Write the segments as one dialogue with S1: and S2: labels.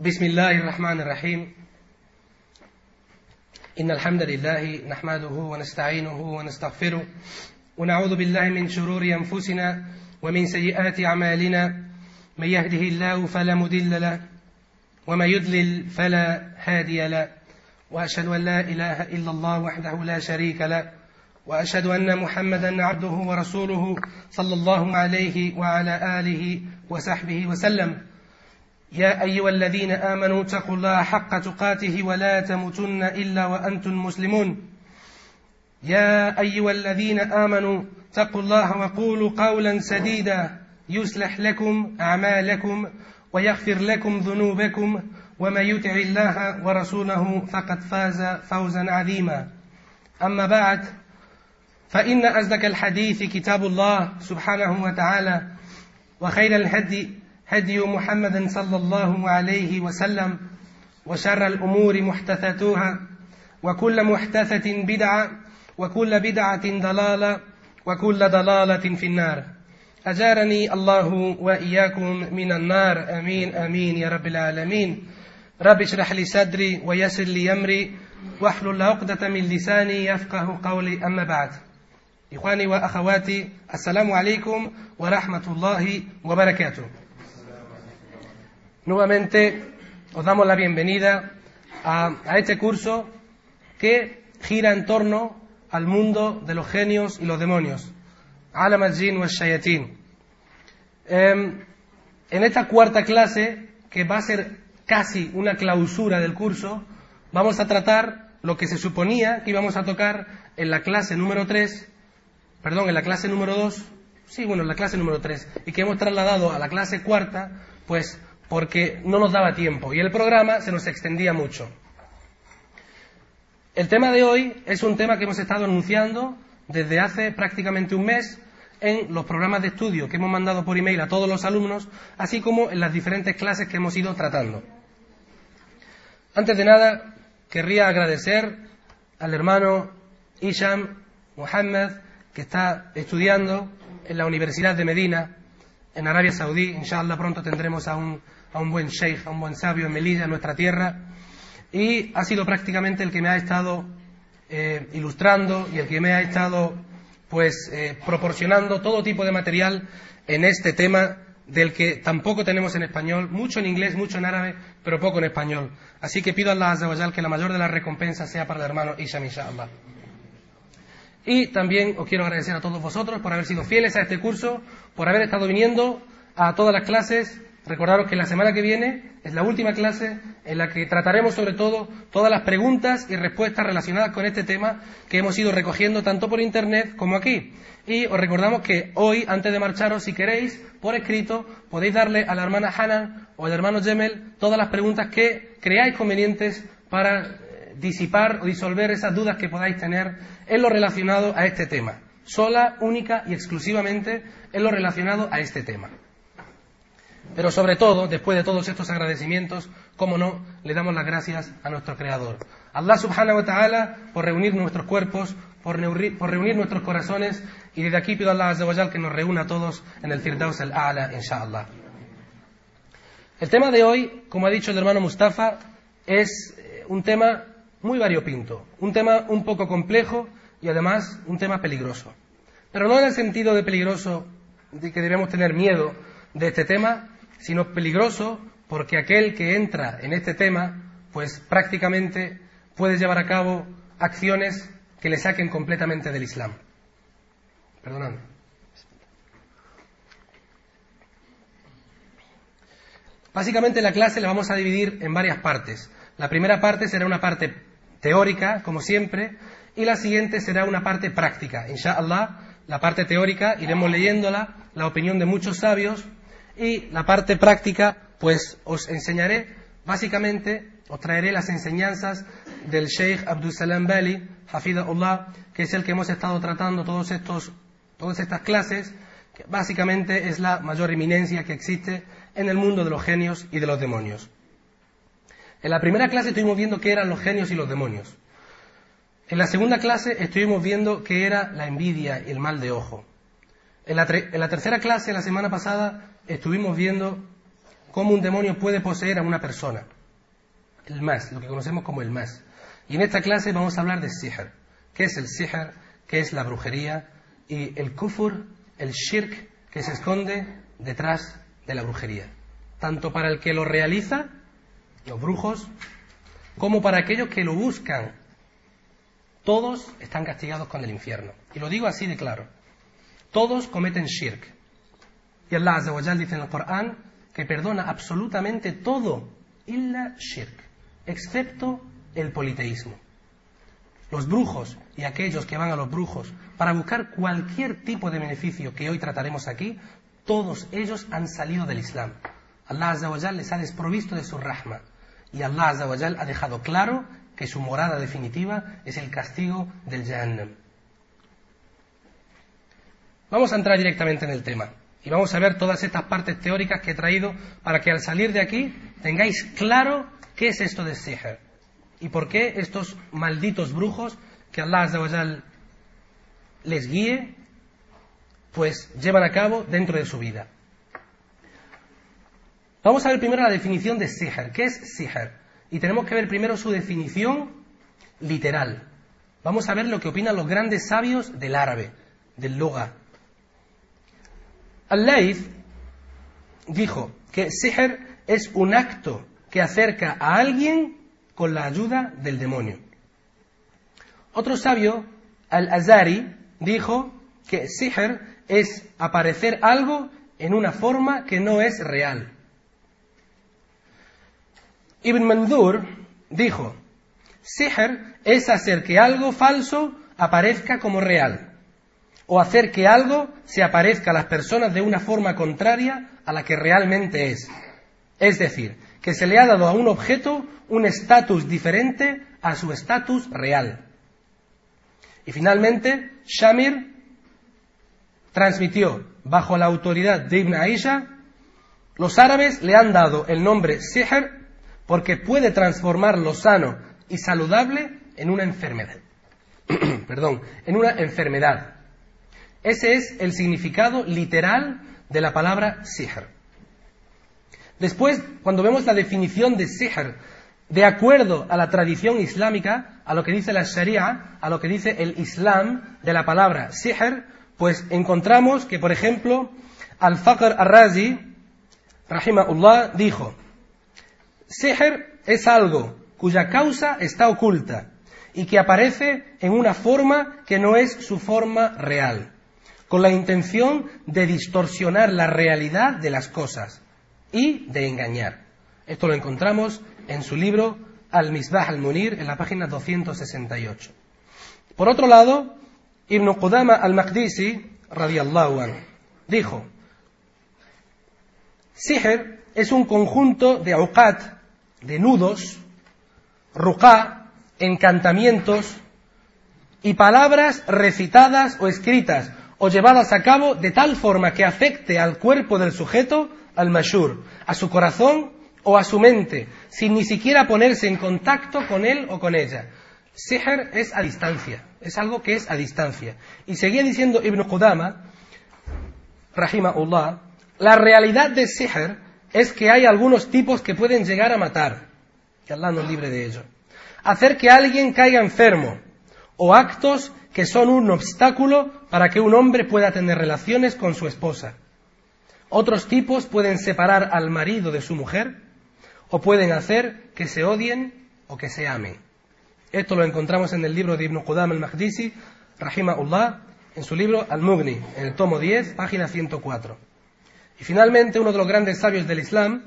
S1: بسم الله الرحمن الرحيم. إن الحمد لله نحمده ونستعينه ونستغفره ونعوذ بالله من شرور أنفسنا ومن سيئات أعمالنا. من يهده الله فلا مضل له وما يضلل فلا هادي له. وأشهد أن لا إله إلا الله وحده لا شريك له وأشهد أن محمدا عبده ورسوله صلى الله عليه وعلى آله وصحبه وسلم. يا أيها الذين آمنوا اتقوا الله حق تقاته ولا تموتن إلا وأنتم مسلمون. يا أيها الذين آمنوا اتقوا الله وقولوا قولا سديدا يصلح لكم أعمالكم ويغفر لكم ذنوبكم ومن يطع الله ورسوله فقد فاز فوزا عظيما. أما بعد فإن أصدق الحديث كتاب الله سبحانه وتعالى وخير الهدي هدي محمد صلى الله عليه وسلم وشر الأمور محدثاتها وكل محدثة بدعة وكل بدعة ضلالة وكل ضلالة في النار. أجارني الله وإياكم من النار. آمين آمين يا رب العالمين. رب اشرح لي صدري ويسر لي أمري واحلل عقدة من لساني يفقه قولي. أما بعد إخواني وأخواتي السلام عليكم ورحمة الله وبركاته. Nuevamente os damos la bienvenida a, este curso que gira en torno al mundo de los genios y los demonios. Alam al-Jin wa shayatin. Eh, en esta cuarta clase, que va a ser casi una clausura del curso, vamos a tratar lo que se suponía que íbamos a tocar en la clase número 3, perdón, en la clase número 2, sí, bueno, en la clase número 3, y que hemos trasladado a la clase cuarta, pues porque no nos daba tiempo y el programa se nos extendía mucho. El tema de hoy es un tema que hemos estado anunciando desde hace prácticamente un mes en los programas de estudio que hemos mandado por email a todos los alumnos, así como en las diferentes clases que hemos ido tratando. Antes de nada, querría agradecer al hermano Isham Mohammed, que está estudiando en la Universidad de Medina, en Arabia Saudí. Inshallah pronto tendremos a un, a un buen sheikh, a un buen sabio en Melilla, en nuestra tierra. Y ha sido prácticamente el que me ha estado eh, ilustrando y el que me ha estado pues eh, proporcionando todo tipo de material en este tema del que tampoco tenemos en español, mucho en inglés, mucho en árabe, pero poco en español. Así que pido a Allah Azza que la mayor de las recompensas sea para el hermano Isham Inshallah. Y también os quiero agradecer a todos vosotros por haber sido fieles a este curso, por haber estado viniendo a todas las clases. Recordaros que la semana que viene es la última clase en la que trataremos sobre todo todas las preguntas y respuestas relacionadas con este tema que hemos ido recogiendo tanto por internet como aquí. Y os recordamos que hoy, antes de marcharos, si queréis, por escrito, podéis darle a la hermana Hanan o al hermano Jemel todas las preguntas que creáis convenientes para disipar o disolver esas dudas que podáis tener en lo relacionado a este tema. Sola, única y exclusivamente en lo relacionado a este tema. Pero sobre todo, después de todos estos agradecimientos, como no, le damos las gracias a nuestro Creador. Allah subhanahu wa ta'ala por reunir nuestros cuerpos, por reunir, nuestros corazones y desde aquí pido a Allah azza que nos reúna a todos en el Firdaus al-A'la, inshallah. El tema de hoy, como ha dicho el hermano Mustafa, es un tema muy variopinto, un tema un poco complejo y además un tema peligroso. Pero no en el sentido de peligroso de que debemos tener miedo de este tema, sino peligroso porque aquel que entra en este tema, pues prácticamente puede llevar a cabo acciones que le saquen completamente del Islam. Perdonadme. Básicamente la clase la vamos a dividir en varias partes. La primera parte será una parte teórica, como siempre, y la siguiente será una parte práctica. Inshallah, la parte teórica iremos leyéndola, la opinión de muchos sabios, y la parte práctica, pues os enseñaré, básicamente, os traeré las enseñanzas del Sheikh Abdul Salam Bali, Hafidahullah, que es el que hemos estado tratando todos estos, todas estas clases, que básicamente es la mayor eminencia que existe en el mundo de los genios y de los demonios. En la primera clase estuvimos viendo qué eran los genios y los demonios. En la segunda clase estuvimos viendo qué era la envidia y el mal de ojo. En la, tercera clase, la semana pasada, estuvimos viendo cómo un demonio puede poseer a una persona. El más, lo que conocemos como el más. Y en esta clase vamos a hablar de sihr. ¿Qué es el sihr? ¿Qué es la brujería? Y el kufur, el shirk, que se esconde detrás de la brujería. Tanto para el que lo realiza, los brujos, como para aquellos que lo buscan. Todos están castigados con el infierno. Y lo digo así de claro. Todos cometen shirk. Y Allah Azza dice en el Corán que perdona absolutamente todo, illa shirk, excepto el politeísmo. Los brujos y aquellos que van a los brujos para buscar cualquier tipo de beneficio que hoy trataremos aquí, todos ellos han salido del Islam. Allah Azza les ha desprovisto de su rahma. Y Allah Azza ha dejado claro que su morada definitiva es el castigo del Jahannam. Vamos a entrar directamente en el tema y vamos a ver todas estas partes teóricas que he traído para que al salir de aquí tengáis claro qué es esto de Sihr y por qué estos malditos brujos que Allah les guíe pues llevan a cabo dentro de su vida. Vamos a ver primero la definición de sihr. ¿Qué es sihr? Y tenemos que ver primero su definición literal. Vamos a ver lo que opinan los grandes sabios del árabe, del Loga. Al-Layth dijo que sihr es un acto que acerca a alguien con la ayuda del demonio. Otro sabio, Al-Azari, dijo que sihr es aparecer algo en una forma que no es real. Ibn Mandur dijo, Sihr es hacer que algo falso aparezca como real, o hacer que algo se aparezca a las personas de una forma contraria a la que realmente es. Es decir, que se le ha dado a un objeto un estatus diferente a su estatus real. Y finalmente, Shamir transmitió, bajo la autoridad de Ibn Aisha, los árabes le han dado el nombre Sihr porque puede transformar lo sano y saludable en una enfermedad. Perdón, en una enfermedad. Ese es el significado literal de la palabra sihr. Después, cuando vemos la definición de sihr, de acuerdo a la tradición islámica, a lo que dice la Sharia, a lo que dice el Islam de la palabra sihr, pues encontramos que, por ejemplo, Al-Faqr al-Razi, rahimahullah, dijo, Sihr es algo cuya causa está oculta y que aparece en una forma que no es su forma real, con la intención de distorsionar la realidad de las cosas y de engañar. Esto lo encontramos en su libro Al-Misbah al-Munir en la página 268. Por otro lado, Ibn Qudama al-Maqdisi, radiallahu anhu, dijo, Sihr es un conjunto de auqat, de nudos, ruqá, encantamientos y palabras recitadas o escritas o llevadas a cabo de tal forma que afecte al cuerpo del sujeto, al mashur, a su corazón o a su mente, sin ni siquiera ponerse en contacto con él o con ella. Sihr es a distancia, es algo que es a distancia. Y seguía diciendo Ibn Qudama, rahimahullah, la realidad de Sihr es que hay algunos tipos que pueden llegar a matar, que Allah nos libre de ello, hacer que alguien caiga enfermo, o actos que son un obstáculo para que un hombre pueda tener relaciones con su esposa. Otros tipos pueden separar al marido de su mujer, o pueden hacer que se odien o que se amen. Esto lo encontramos en el libro de Ibn Qudam al-Mahdisi, Rahimahullah, en su libro Al-Mughni, en el tomo 10, página 104. Y finalmente, uno de los grandes sabios del Islam,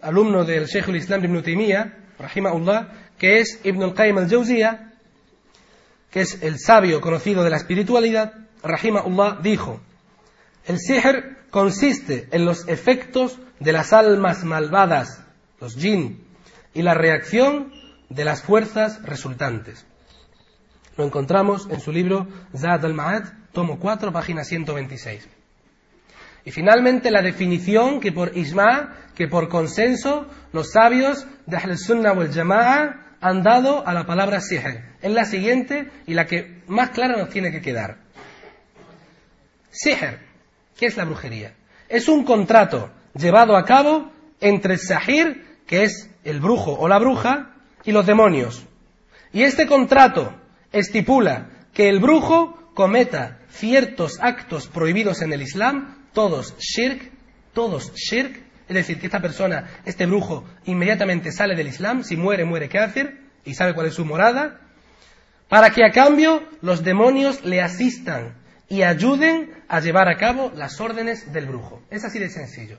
S1: alumno del Sheikh al-Islam ibn Taymiyyah, rahimahullah, que es Ibn al-Qayyim al-Jawziyah, que es el sabio conocido de la espiritualidad, rahimahullah, dijo, el sihr consiste en los efectos de las almas malvadas, los jinn, y la reacción de las fuerzas resultantes. Lo encontramos en su libro Zad al-Ma'ad, tomo 4, página 126. Y finalmente la definición que por Isma, que por consenso, los sabios de Ahl Sunnah wal Jama'a han dado a la palabra sihr. Es la siguiente y la que más clara nos tiene que quedar. Sihr, ¿qué es la brujería? Es un contrato llevado a cabo entre el sahir, que es el brujo o la bruja, y los demonios. Y este contrato estipula que el brujo cometa ciertos actos prohibidos en el Islam, todos shirk, todos shirk, es decir, que esta persona, este brujo, inmediatamente sale del Islam, si muere, muere kafir, y sabe cuál es su morada, para que a cambio los demonios le asistan y ayuden a llevar a cabo las órdenes del brujo. Es así de sencillo.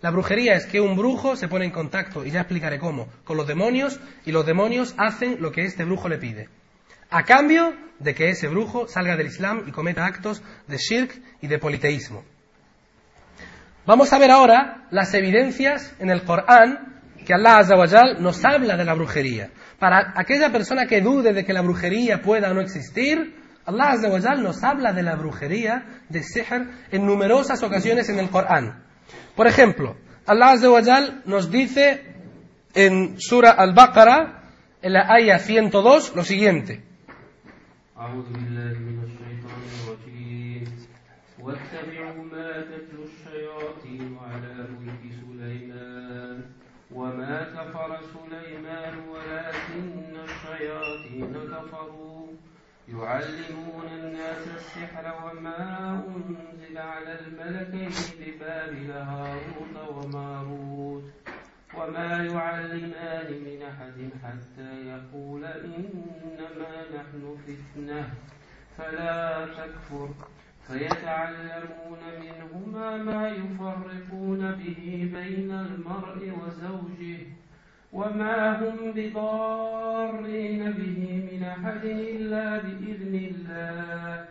S1: La brujería es que un brujo se pone en contacto, y ya explicaré cómo, con los demonios, y los demonios hacen lo que este brujo le pide. A cambio de que ese brujo salga del Islam y cometa actos de shirk y de politeísmo. Vamos a ver ahora las evidencias en el Corán que Allah Azawajal nos habla de la brujería Para aquella persona que dude de que la brujería pueda o no existir, Allah Azawajal nos habla de la brujería, de sihr, en numerosas ocasiones en el Corán. Por ejemplo, Allah Azawajal nos dice en Sura Al-Baqarah, en la ayah 102, lo siguiente.
S2: أعوذ بالله من يعلمون الناس السحر وما أنزل على الملكين ببابل هاروت وماروت وما يعلمان من أحد حتى يقول إنما نحن فتنة فلا تكفر. فيتعلمون منهما ما يفرقون به بين المرء وزوجه وما هم بضارين به من أحد إلا بإذن الله.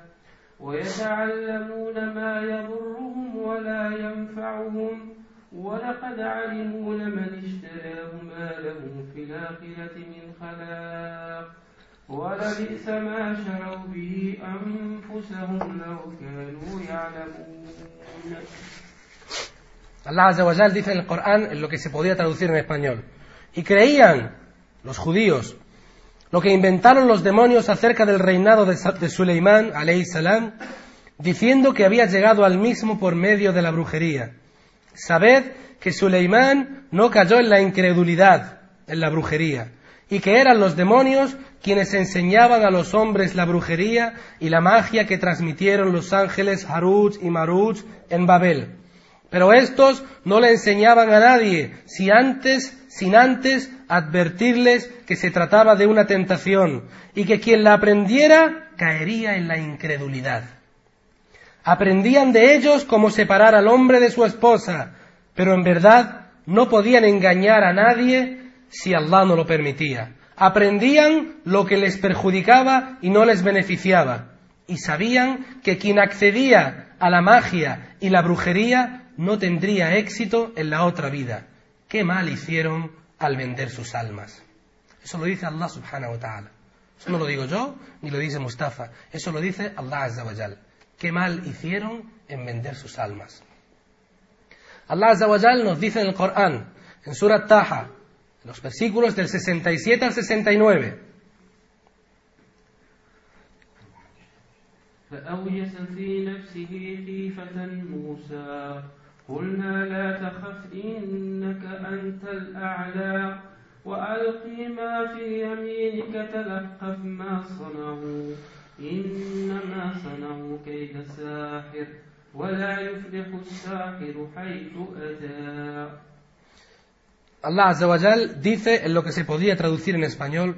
S2: ويتعلمون ما يضرهم ولا ينفعهم. ولقد علموا لمن اشتراه ما له في الآخرة من خلاق. ولبئس ما شروا به أنفسهم لو كانوا يعلمون.
S1: Allah Azawajal dice en el Corán lo que se podía traducir en español. Y creían los judíos lo que inventaron los demonios acerca del reinado de, Suleimán, alayhi salam, diciendo que había llegado al mismo por medio de la brujería. Sabed que Suleimán no cayó en la incredulidad, en la brujería, y que eran los demonios quienes enseñaban a los hombres la brujería y la magia que transmitieron los ángeles Haruch y Maruch en Babel. Pero estos no le enseñaban a nadie, si antes, sin antes advertirles que se trataba de una tentación y que quien la aprendiera caería en la incredulidad. Aprendían de ellos cómo separar al hombre de su esposa, pero en verdad no podían engañar a nadie si Allah no lo permitía. Aprendían lo que les perjudicaba y no les beneficiaba. Y sabían que quien accedía a la magia y la brujería no tendría éxito en la otra vida. Qué mal hicieron al vender sus almas. Eso lo dice Allah subhanahu wa ta'ala. Eso no lo digo yo, ni lo dice Mustafa. Eso lo dice Allah azza wa jal. Qué mal hicieron en vender sus almas. Allah azza wa jal nos dice en el Corán, en Surat Taha, en los versículos del 67 al 69.
S2: فأوجس في نفسه خيفة موسى قلنا لا تخف إنك أنت الأعلى وألق ما في يمينك تلقف ما صنعوا إنما صنعوا كيد ساحر ولا يفلح الساحر حيث أتى
S1: Allah Azza wa Jal dice en lo que se podría traducir en español,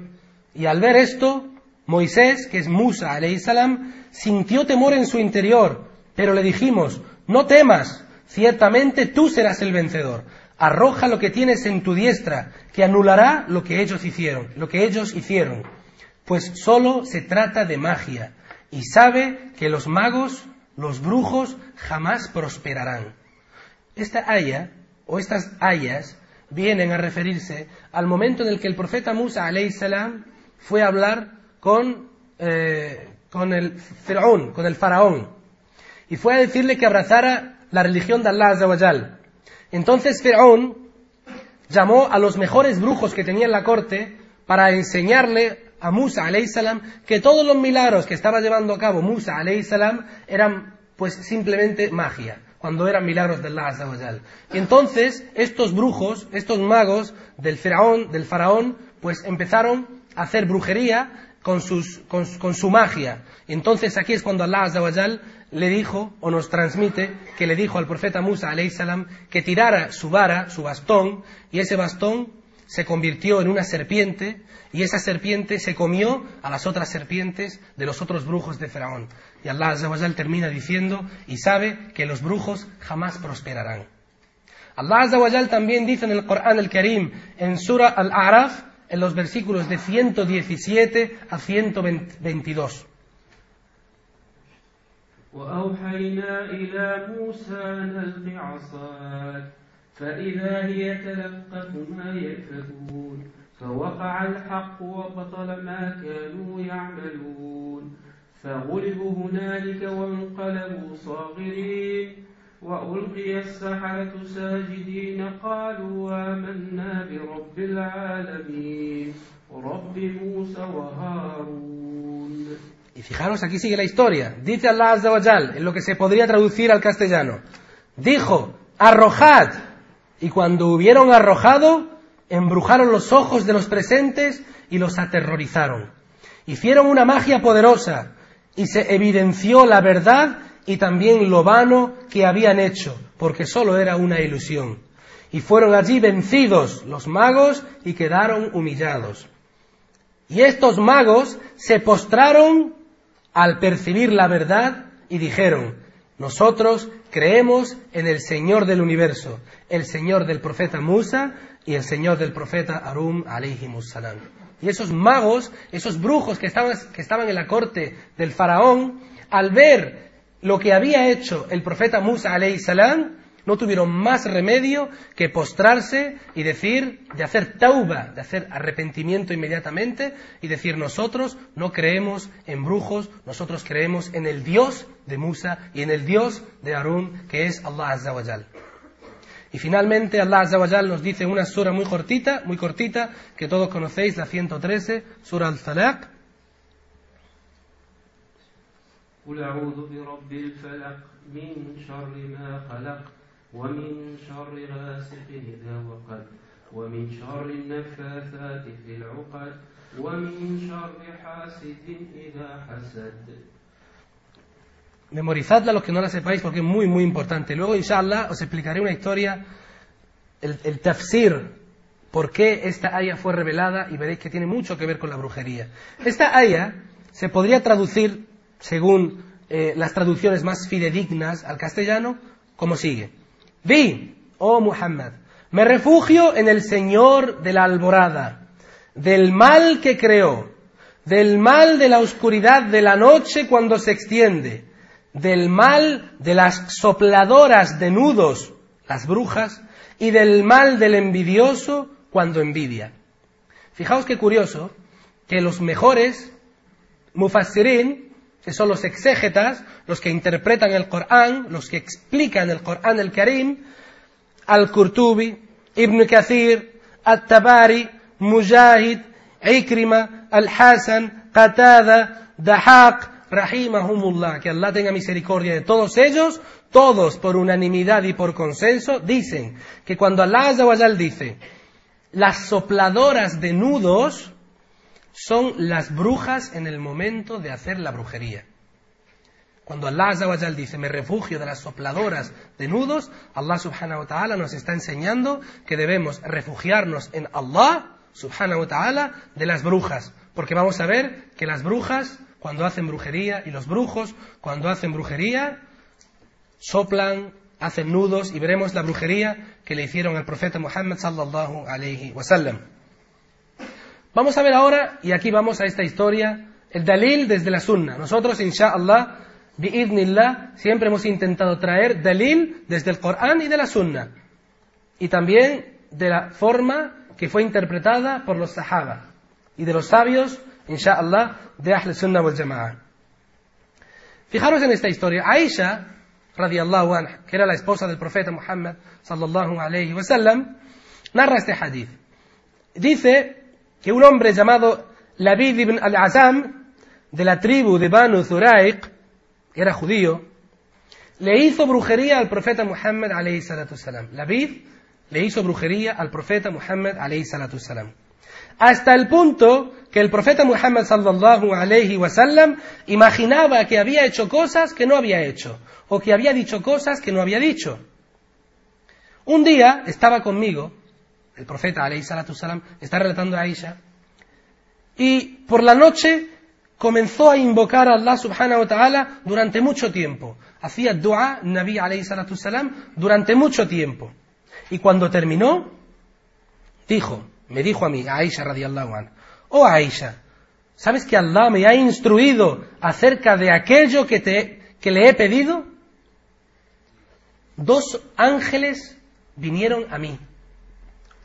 S1: y al ver esto, Moisés, que es Musa alayhi salam, sintió temor en su interior, pero le dijimos, no temas, ciertamente tú serás el vencedor. Arroja lo que tienes en tu diestra, que anulará lo que ellos hicieron, lo que ellos hicieron. Pues solo se trata de magia, y sabe que los magos, los brujos, jamás prosperarán. Esta haya, o estas hayas, vienen a referirse al momento en el que el profeta Musa salam fue a hablar con, eh, el con el faraón, y fue a decirle que abrazara la religión de Allah Azza wa Jal. Entonces Faraón llamó a los mejores brujos que tenía en la corte para enseñarle a Musa salam que todos los milagros que estaba llevando a cabo Musa salam eran pues simplemente magia. cuando eran milagros de Allah Azza wa Jal. Y entonces estos brujos, estos magos del faraón, del faraón, pues empezaron a hacer brujería con, su magia. Entonces aquí es cuando Allah Azza wa Jal le dijo, o nos transmite, que le dijo al profeta Musa salam que tirara su vara, su bastón, y ese bastón se convirtió en una serpiente, y esa serpiente se comió a las otras serpientes de los otros brujos de Faraón. Y Allah Azza wa Jal termina diciendo, y sabe que los brujos jamás prosperarán. Allah Azza wa Jal también dice en el Corán el Karim, en Surah Al-A'raf, en los versículos de 117 a 122.
S2: وأوحينا إلى موسى أن ألق عصاك فإذا هي تلقف ما يأفكون فوقع الحق وبطل ما كانوا يعملون. فغلبوا هنالك وانقلبوا صاغرين. وألقي السحرة ساجدين قالوا آمنا برب العالمين رب موسى وهارون.
S1: Y fijaros, aquí sigue la historia. Dice Allah Azza wa Jal, en lo que se podría traducir al castellano. Dijo, arrojad. Y cuando hubieron arrojado, embrujaron los ojos de los presentes y los aterrorizaron. Hicieron una magia poderosa y se evidenció la verdad y también lo vano que habían hecho, porque solo era una ilusión. Y fueron allí vencidos los magos y quedaron humillados. Y estos magos se postraron al percibir la verdad y dijeron, nosotros creemos en el Señor del universo, el Señor del profeta Musa y el Señor del profeta Arum salam. Y esos magos, esos brujos que estaban, que estaban en la corte del faraón, al ver lo que había hecho el profeta Musa salam, no tuvieron más remedio que postrarse y decir, de hacer tauba, de hacer arrepentimiento inmediatamente y decir nosotros no creemos en brujos, nosotros creemos en el Dios de Musa y en el Dios de Harún, que es Allah Azza wa Jal. Y finalmente Allah Azza wa Jal nos dice una sura muy cortita, muy cortita, que todos conocéis, la 113, sura al-Falaq,
S2: قل أعوذ برب الفلق من شر ما خلق ومن شر غاسق إذا وقد ومن شر النفاثات في العقد ومن شر حاسد إذا حسد
S1: Memorizadla los que no la sepáis porque es muy, muy importante. Luego, inshallah, os explicaré una historia, el, el tafsir, por qué esta aya fue revelada y veréis que tiene mucho que ver con la brujería. Esta aya se podría traducir, según eh, las traducciones más fidedignas al castellano, como sigue. Di, oh Muhammad, me refugio en el Señor de la alborada, del mal que creó, del mal de la oscuridad de la noche cuando se extiende, del mal de las sopladoras de nudos, las brujas, y del mal del envidioso cuando envidia. Fijaos qué curioso que los mejores mufassirin, que son los exégetas, los que interpretan el Corán, los que explican el Corán el Karim, Al-Qurtubi, Ibn Kathir, At-Tabari, Mujahid, Ikrima, Al-Hasan, Qatada, Dahaq, Rahimahumullah, que Allah tenga misericordia de todos ellos, todos por unanimidad y por consenso, dicen que cuando Allah Azza wa Jal dice, las sopladoras de nudos son las brujas en el momento de hacer la brujería. Cuando Allah Azza wa Jal dice, me refugio de las sopladoras de nudos, Allah subhanahu wa ta'ala nos está enseñando que debemos refugiarnos en Allah subhanahu wa ta'ala de las brujas. Porque vamos a ver que las brujas, cuando hacen brujería, y los brujos, cuando hacen brujería, soplan, hacen nudos, y veremos la brujería que le hicieron al profeta Muhammad sallallahu alayhi wa sallam. Vamos a ver ahora, y aquí vamos a esta historia, el dalil desde la sunna. Nosotros, inshallah, bi'idnillah, siempre hemos intentado traer dalil desde el Corán y de la sunna. Y también de la forma que fue interpretada por los sahaba y de los sabios, inshallah, de Ahl Sunnah wal Jama'ah. Fijaros en esta historia. Aisha, radiallahu anha, que era la esposa del profeta Muhammad, sallallahu alayhi wa sallam, narra este hadith. Dice que un hombre llamado Labid ibn al-Azam, de la tribu de Banu Zuraiq, que era judío, le hizo brujería al profeta Muhammad alayhi salatu salam. Labid le hizo brujería al profeta Muhammad alayhi. Hasta el punto que el profeta Muhammad sallallahu alayhi wasallam imaginaba que había hecho cosas que no había hecho, o que había dicho cosas que no había dicho. Un día estaba conmigo, el profeta alayhi salatu salam, está relatando a Aisha, y por la noche comenzó a invocar a Allah subhanahu wa ta'ala durante mucho tiempo. Hacía dua, Nabi durante mucho tiempo. Y cuando terminó, dijo, me dijo a mí, a Aisha radiallahu anha, oh Aisha, ¿sabes que Allah me ha instruido acerca de aquello que, te, que le he pedido? Dos ángeles vinieron a mí.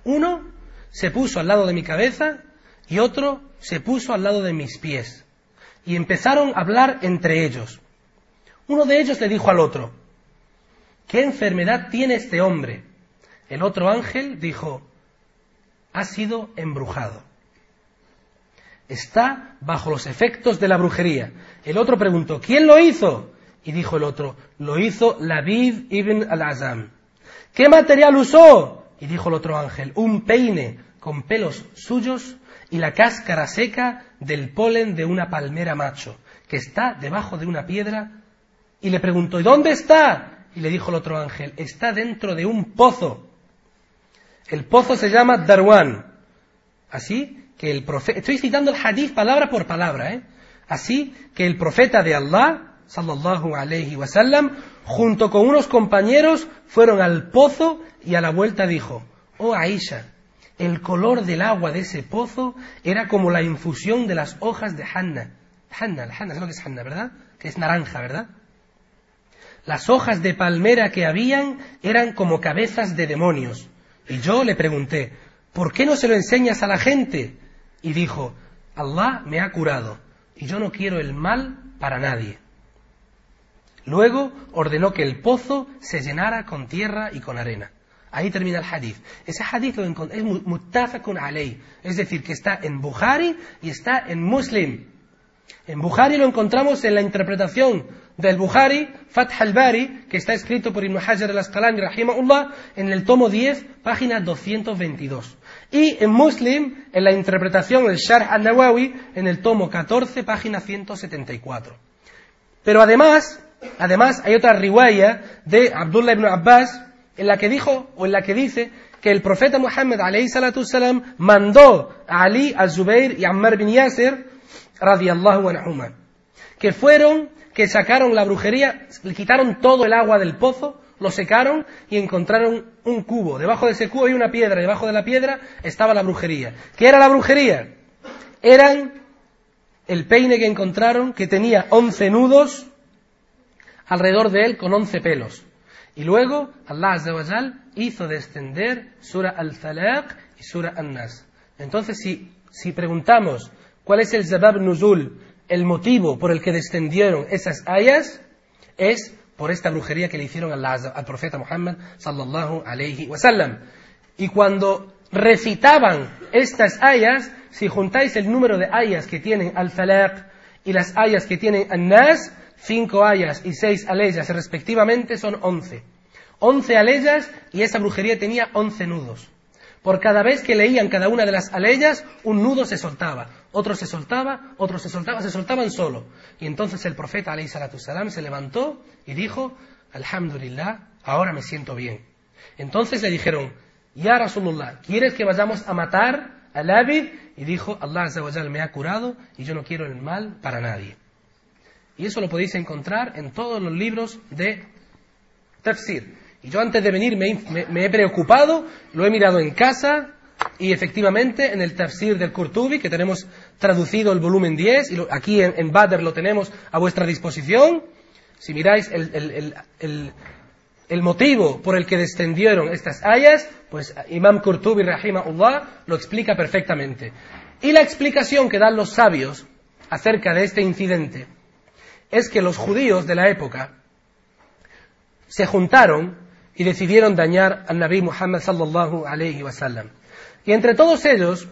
S1: Uno se puso al lado de mi cabeza y otro se puso al lado de mis pies. Y empezaron a hablar entre ellos. Uno de ellos le dijo al otro, ¿qué enfermedad tiene este hombre? El otro ángel dijo, ha sido embrujado. Está bajo los efectos de la brujería. El otro preguntó, ¿quién lo hizo? Y dijo el otro, lo hizo Labid ibn al-Azam. ¿Qué material usó? Y dijo el otro ángel, un peine con pelos suyos y la cáscara seca del polen de una palmera macho, que está debajo de una piedra. Y le preguntó, ¿y dónde está? Y le dijo el otro ángel, está dentro de un pozo. El pozo se llama Darwan. Así que el profeta, estoy citando el hadith palabra por palabra, ¿eh? Así que el profeta de Allah, sallallahu alayhi wasallam, junto con unos compañeros, fueron al pozo y a la vuelta dijo, oh Aisha, el color del agua de ese pozo era como la infusión de las hojas de Hanna. Hanna, Hanna, es lo que es Hanna, ¿verdad? Que es naranja, ¿verdad? Las hojas de palmera que habían eran como cabezas de demonios. Y yo le pregunté, ¿por qué no se lo enseñas a la gente? Y dijo, Allah me ha curado y yo no quiero el mal para nadie. Luego ordenó que el pozo se llenara con tierra y con arena. Ahí termina el hadith. Ese hadith lo es muttafaqun alay, es decir, que está en Bukhari y está en Muslim. En Bukhari lo encontramos en la interpretación del Bukhari, Fath al-Bari, que está escrito por Ibn Hajar al-Asqalani, rahimahullah, en el tomo 10, página 222. Y en Muslim, en la interpretación, el Sharh al-Nawawi, en el tomo 14, página 174. Pero además, además hay otra riwaya de Abdullah ibn Abbas, en la que dijo, o en la que dice, que el profeta Muhammad salam mandó a Ali, a Zubair y a Ammar bin Yasir, radiallahu anhuma, que fueron que sacaron la brujería, le quitaron todo el agua del pozo, lo secaron y encontraron un cubo. Debajo de ese cubo hay una piedra, debajo de la piedra estaba la brujería. ¿Qué era la brujería? Eran el peine que encontraron que tenía 11 nudos alrededor de él con 11 pelos. Y luego Allah Azza hizo descender Sura Al-Falaq y Sura An-Nas. Entonces, si, si preguntamos cuál es el Zabab Nuzul el motivo por el que descendieron esas ayas es por esta brujería que le hicieron al, profeta Muhammad sallallahu alayhi wasallam. Y cuando recitaban estas ayas, si juntáis el número de ayas que tienen al-falaq y las ayas que tienen an-nas, cinco ayas y seis aleyas respectivamente son once. Once aleyas y esa brujería tenía once nudos. Por cada vez que leían cada una de las aleyas, un nudo se soltaba, otro se soltaba, otro se soltaba, se soltaban solo. Y entonces el profeta alayhi salam se levantó y dijo, Alhamdulillah, ahora me siento bien. Entonces le dijeron, Ya Rasulullah, ¿quieres que vayamos a matar al Abid? Y dijo, Allah me ha curado y yo no quiero el mal para nadie. Y eso lo podéis encontrar en todos los libros de tafsir. Y yo antes de venir me, he preocupado, lo he mirado en casa y efectivamente en el tafsir del Kurtubi, que tenemos traducido el volumen 10, y aquí en, en Badr lo tenemos a vuestra disposición, si miráis el, motivo por el que descendieron estas ayas, pues Imam Kurtubi rahimahullah lo explica perfectamente. Y la explicación que dan los sabios acerca de este incidente es que los judíos de la época se juntaron y decidieron dañar al Nabi Muhammad sallallahu alayhi wasallam. Y entre todos ellos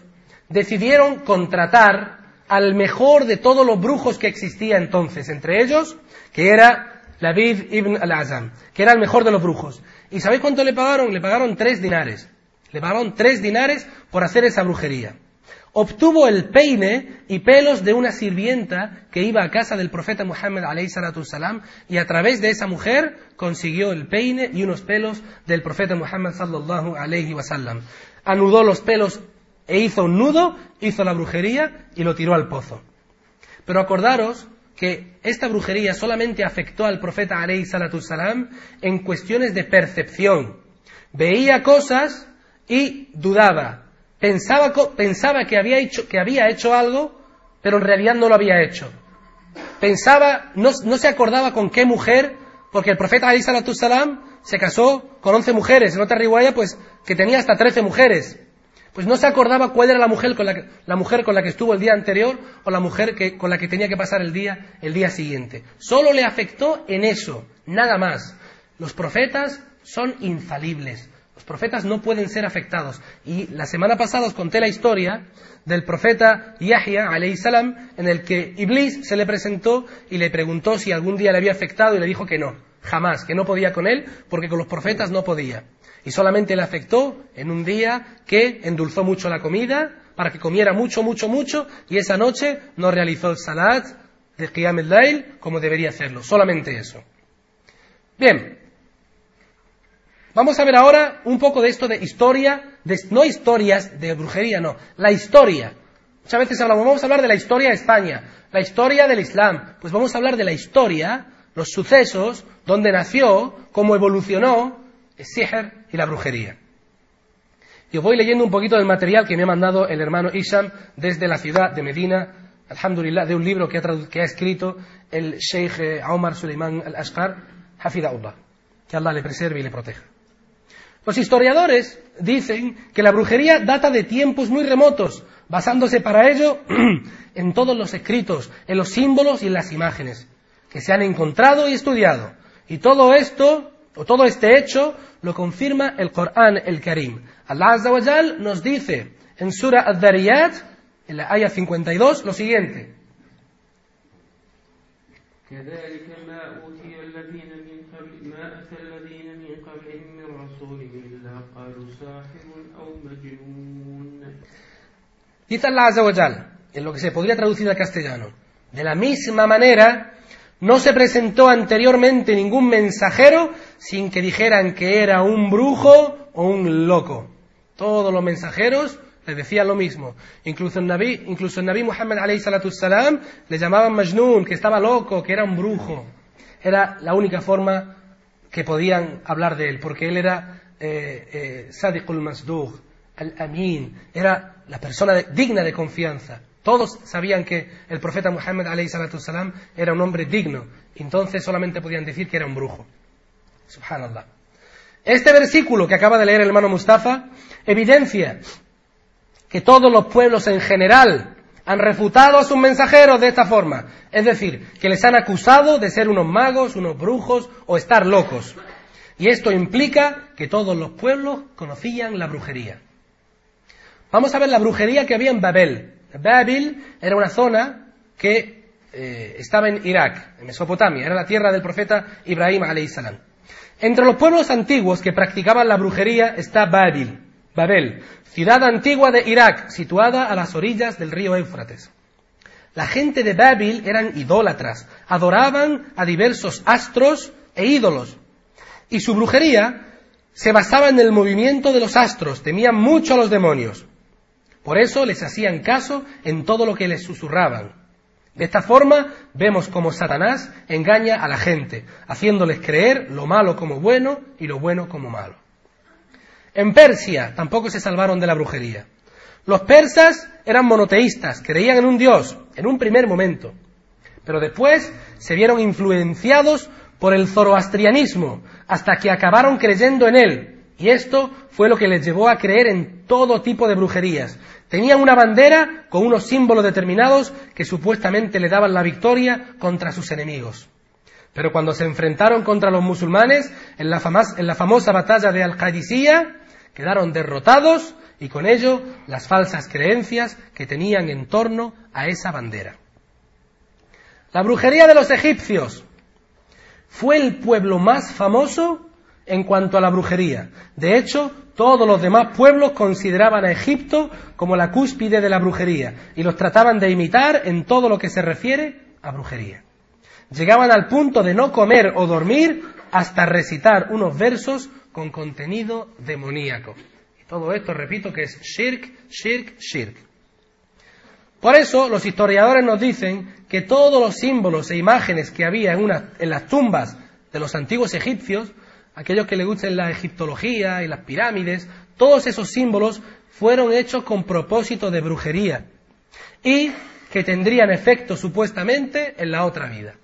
S1: decidieron contratar al mejor de todos los brujos que existía entonces, entre ellos, que era Labid ibn al-Azam, que era el mejor de los brujos. ¿Y sabéis cuánto le pagaron? Le pagaron tres dinares. Le pagaron tres dinares por hacer esa brujería. Obtuvo el peine y pelos de una sirvienta que iba a casa del profeta Muhammad salam y a través de esa mujer consiguió el peine y unos pelos del profeta Muhammad sallallahu alayhi wasallam. Anudó los pelos e hizo un nudo, hizo la brujería y lo tiró al pozo. Pero acordaros que esta brujería solamente afectó al profeta alayhi salam en cuestiones de percepción. Veía cosas y dudaba, Pensaba, pensaba que, había hecho, que había hecho algo, pero en realidad no lo había hecho. Pensaba, no, se acordaba con qué mujer, porque el profeta Ali salam se casó con 11 mujeres, en otra riwaya pues que tenía hasta 13 mujeres. Pues no se acordaba cuál era la mujer con la que, la mujer con la que estuvo el día anterior o la mujer que, con la que tenía que pasar el día, el día siguiente. Solo le afectó en eso, nada más. Los profetas son infalibles profetas no pueden ser afectados. Y la semana pasada os conté la historia del profeta Yahya, salam, en el que Iblis se le presentó y le preguntó si algún día le había afectado y le dijo que no, jamás, que no podía con él, porque con los profetas no podía. Y solamente le afectó en un día que endulzó mucho la comida, para que comiera mucho, mucho, mucho, y esa noche no realizó el salat de Qiyam el como debería hacerlo. Solamente eso. Bien, Vamos a ver ahora un poco de esto de historia, de, no historias de brujería, no, la historia. Muchas veces hablamos, vamos a hablar de la historia de España, la historia del Islam. Pues vamos a hablar de la historia, los sucesos, dónde nació, cómo evolucionó el sihr y la brujería. Y os voy leyendo un poquito del material que me ha mandado el hermano Isham desde la ciudad de Medina, alhamdulillah, de un libro que ha, que ha escrito el Sheikh eh, Omar Suleiman al-Ashqar, Hafidahullah. Que Allah le preserve y le proteja. Los historiadores dicen que la brujería data de tiempos muy remotos, basándose para ello en todos los escritos, en los símbolos y en las imágenes que se han encontrado y estudiado. Y todo esto, o todo este hecho, lo confirma el Corán el Karim. Allah Azza wa nos dice en Surah Ad-Dariyat, en la ayah 52, lo siguiente. Dice Allah en lo que se podría traducir al castellano, de la misma manera, no se presentó anteriormente ningún mensajero sin que dijeran que era un brujo o un loco. Todos los mensajeros le decían lo mismo. Incluso el Nabi, incluso el Nabi Muhammad salam le llamaban Majnun, que estaba loco, que era un brujo. Era la única forma que podían hablar de él, porque él era eh, eh, Sadiqul Masdugh, al-Amin, era la persona digna de confianza. Todos sabían que el profeta Muhammad salam era un hombre digno, entonces solamente podían decir que era un brujo. Subhanallah. Este versículo que acaba de leer el hermano Mustafa evidencia que todos los pueblos en general han refutado a sus mensajeros de esta forma. Es decir, que les han acusado de ser unos magos, unos brujos o estar locos. Y esto implica que todos los pueblos conocían la brujería. Vamos a ver la brujería que había en Babel. Babel era una zona que eh, estaba en Irak, en Mesopotamia, era la tierra del profeta Ibrahim salam. Entre los pueblos antiguos que practicaban la brujería está Babel, Babel, ciudad antigua de Irak, situada a las orillas del río Éufrates. La gente de Babel eran idólatras, adoraban a diversos astros e ídolos. Y su brujería se basaba en el movimiento de los astros, temían mucho a los demonios. Por eso les hacían caso en todo lo que les susurraban. De esta forma vemos cómo Satanás engaña a la gente, haciéndoles creer lo malo como bueno y lo bueno como malo. En Persia tampoco se salvaron de la brujería. Los persas eran monoteístas, creían en un dios, en un primer momento, pero después se vieron influenciados por el zoroastrianismo, hasta que acabaron creyendo en él, y esto fue lo que les llevó a creer en todo tipo de brujerías, Tenían una bandera con unos símbolos determinados que supuestamente le daban la victoria contra sus enemigos. Pero cuando se enfrentaron contra los musulmanes en la, famosa batalla de Al-Qadisiyah, quedaron derrotados y con ello las falsas creencias que tenían en torno a esa bandera. La brujería de los egipcios. fue el pueblo más famoso en cuanto a la brujería. De hecho, todos los demás pueblos consideraban a Egipto como la cúspide de la brujería y los trataban de imitar en todo lo que se refiere a brujería. Llegaban al punto de no comer o dormir hasta recitar unos versos con contenido demoníaco. Y todo esto, repito, que es shirk, shirk, shirk. Por eso los historiadores nos dicen que todos los símbolos e imágenes que había en, en las tumbas de los antiguos egipcios aquellos que le gusten la egiptología y las pirámides, todos esos símbolos fueron hechos con propósito de brujería y que tendrían efecto supuestamente en la otra vida.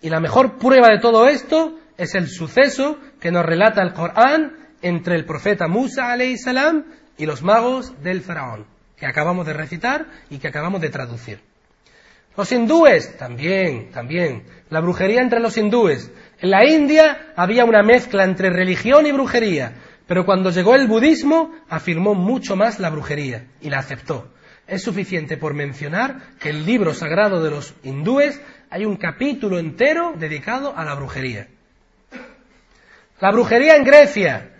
S1: Y la mejor prueba de todo esto es el suceso que nos relata el Corán entre el profeta Musa salam y los magos del faraón, que acabamos de recitar y que acabamos de traducir. Los hindúes, también, también. La brujería entre los hindúes. En la India había una mezcla entre religión y brujería, pero cuando llegó el budismo afirmó mucho más la brujería y la aceptó. Es suficiente por mencionar que el libro sagrado de los hindúes hay un capítulo entero dedicado a la brujería. La brujería en Grecia.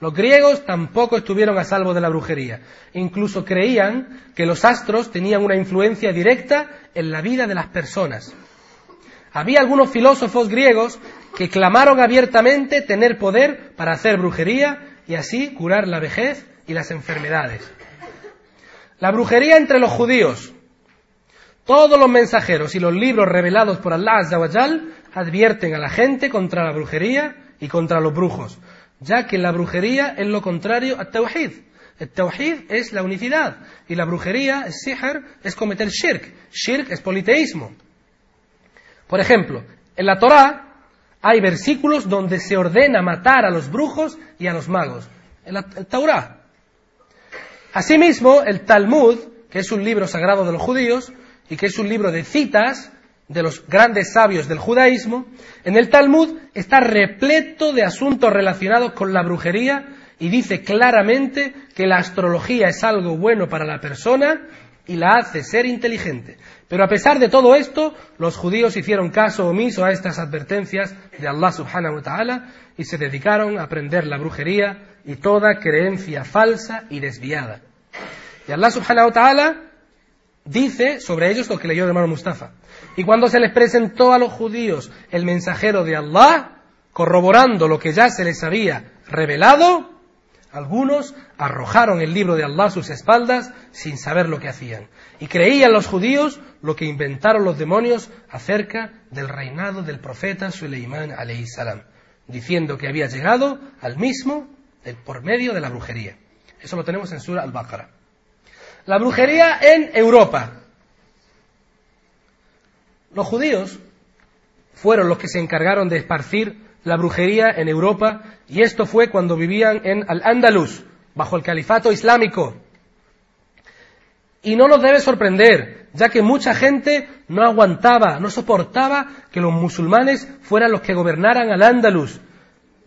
S1: Los griegos tampoco estuvieron a salvo de la brujería. Incluso creían que los astros tenían una influencia directa en la vida de las personas. Había algunos filósofos griegos que clamaron abiertamente tener poder para hacer brujería y así curar la vejez y las enfermedades. La brujería entre los judíos. Todos los mensajeros y los libros revelados por Allah Azzawajal advierten a la gente contra la brujería y contra los brujos, ya que la brujería es lo contrario al tawhid. El tawhid es la unicidad y la brujería, el sihr, es cometer shirk. Shirk es politeísmo. Por ejemplo, en la Torá hay versículos donde se ordena matar a los brujos y a los magos. En la, Torá. Asimismo, el Talmud, que es un libro sagrado de los judíos y que es un libro de citas de los grandes sabios del judaísmo, en el Talmud está repleto de asuntos relacionados con la brujería y dice claramente que la astrología es algo bueno para la persona y la hace ser inteligente. Pero a pesar de todo esto, los judíos hicieron caso omiso a estas advertencias de Allah subhanahu wa ta'ala y se dedicaron a aprender la brujería y toda creencia falsa y desviada. Y Allah subhanahu wa ta'ala dice sobre ellos lo que leyó el hermano Mustafa. Y cuando se les presentó a los judíos el mensajero de Allah, corroborando lo que ya se les había revelado, algunos arrojaron el libro de Allah a sus espaldas sin saber lo que hacían. Y creían los judíos lo que inventaron los demonios acerca del reinado del profeta Suleimán salam, diciendo que había llegado al mismo por medio de la brujería. Eso lo tenemos en Sura al-Baqarah. La brujería en Europa. Los judíos fueron los que se encargaron de esparcir la brujería en Europa y esto fue cuando vivían en Al-Ándalus, bajo el califato islámico. Y no nos debe sorprender, ya que mucha gente no aguantaba, no soportaba que los musulmanes fueran los que gobernaran Al-Ándalus.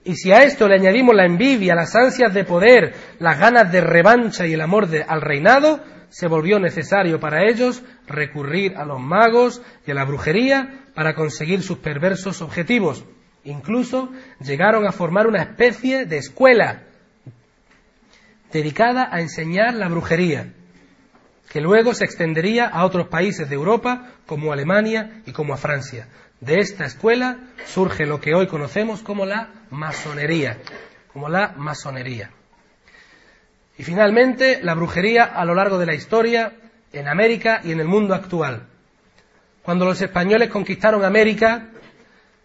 S1: Y si a esto le añadimos la envidia, las ansias de poder, las ganas de revancha y el amor al reinado, se volvió necesario para ellos recurrir a los magos y a la brujería para conseguir sus perversos objetivos. Incluso llegaron a formar una especie de escuela dedicada a enseñar la brujería, que luego se extendería a otros países de Europa como Alemania y como a Francia. De esta escuela surge lo que hoy conocemos como la masonería, como la masonería. Y finalmente, la brujería a lo largo de la historia en América y en el mundo actual. Cuando los españoles conquistaron América,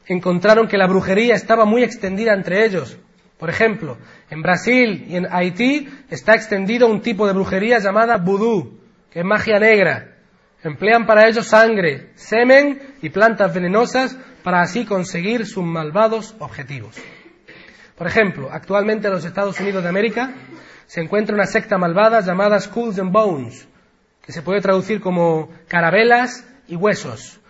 S1: encontraron que la brujería estaba muy extendida entre ellos. Por ejemplo, en Brasil y en Haití está extendido un tipo de brujería llamada vudú, que es magia negra. Emplean para ello sangre, semen y plantas venenosas para así conseguir sus malvados objetivos. Por ejemplo, actualmente en los Estados Unidos de América se encuentra una secta malvada llamada Skulls and Bones, que se puede traducir como carabelas y huesos,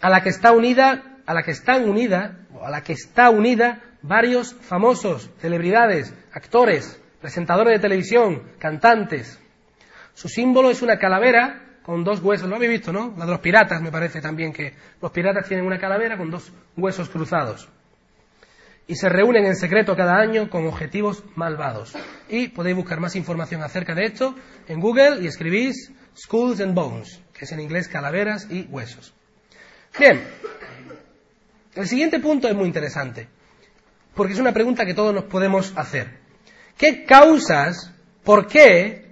S1: a la que está unida a la que están unida, o a la que está unida varios famosos, celebridades, actores, presentadores de televisión, cantantes. Su símbolo es una calavera con dos huesos. Lo habéis visto, ¿no? La de los piratas, me parece también que los piratas tienen una calavera con dos huesos cruzados. Y se reúnen en secreto cada año con objetivos malvados. Y podéis buscar más información acerca de esto en Google y escribís Skulls and Bones, que es en inglés calaveras y huesos. Bien, el siguiente punto es muy interesante, porque es una pregunta que todos nos podemos hacer. ¿Qué causas, por qué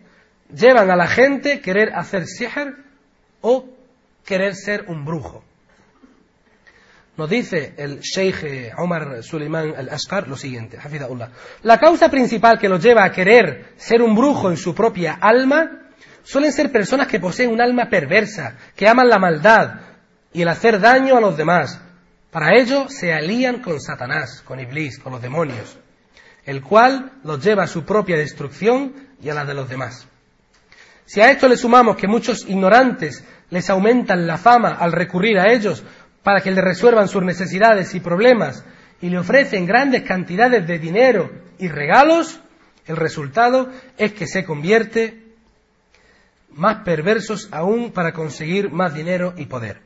S1: llevan a la gente querer hacer sihr o querer ser un brujo? Nos dice el Sheikh Omar Suleiman al-Ashqar lo siguiente, La causa principal que los lleva a querer ser un brujo en su propia alma suelen ser personas que poseen un alma perversa, que aman la maldad y el hacer daño a los demás. Para ello se alían con Satanás, con Iblis, con los demonios el cual los lleva a su propia destrucción y a la de los demás. Si a esto le sumamos que muchos ignorantes les aumentan la fama al recurrir a ellos para que les resuelvan sus necesidades y problemas y le ofrecen grandes cantidades de dinero y regalos, el resultado es que se convierte más perversos aún para conseguir más dinero y poder.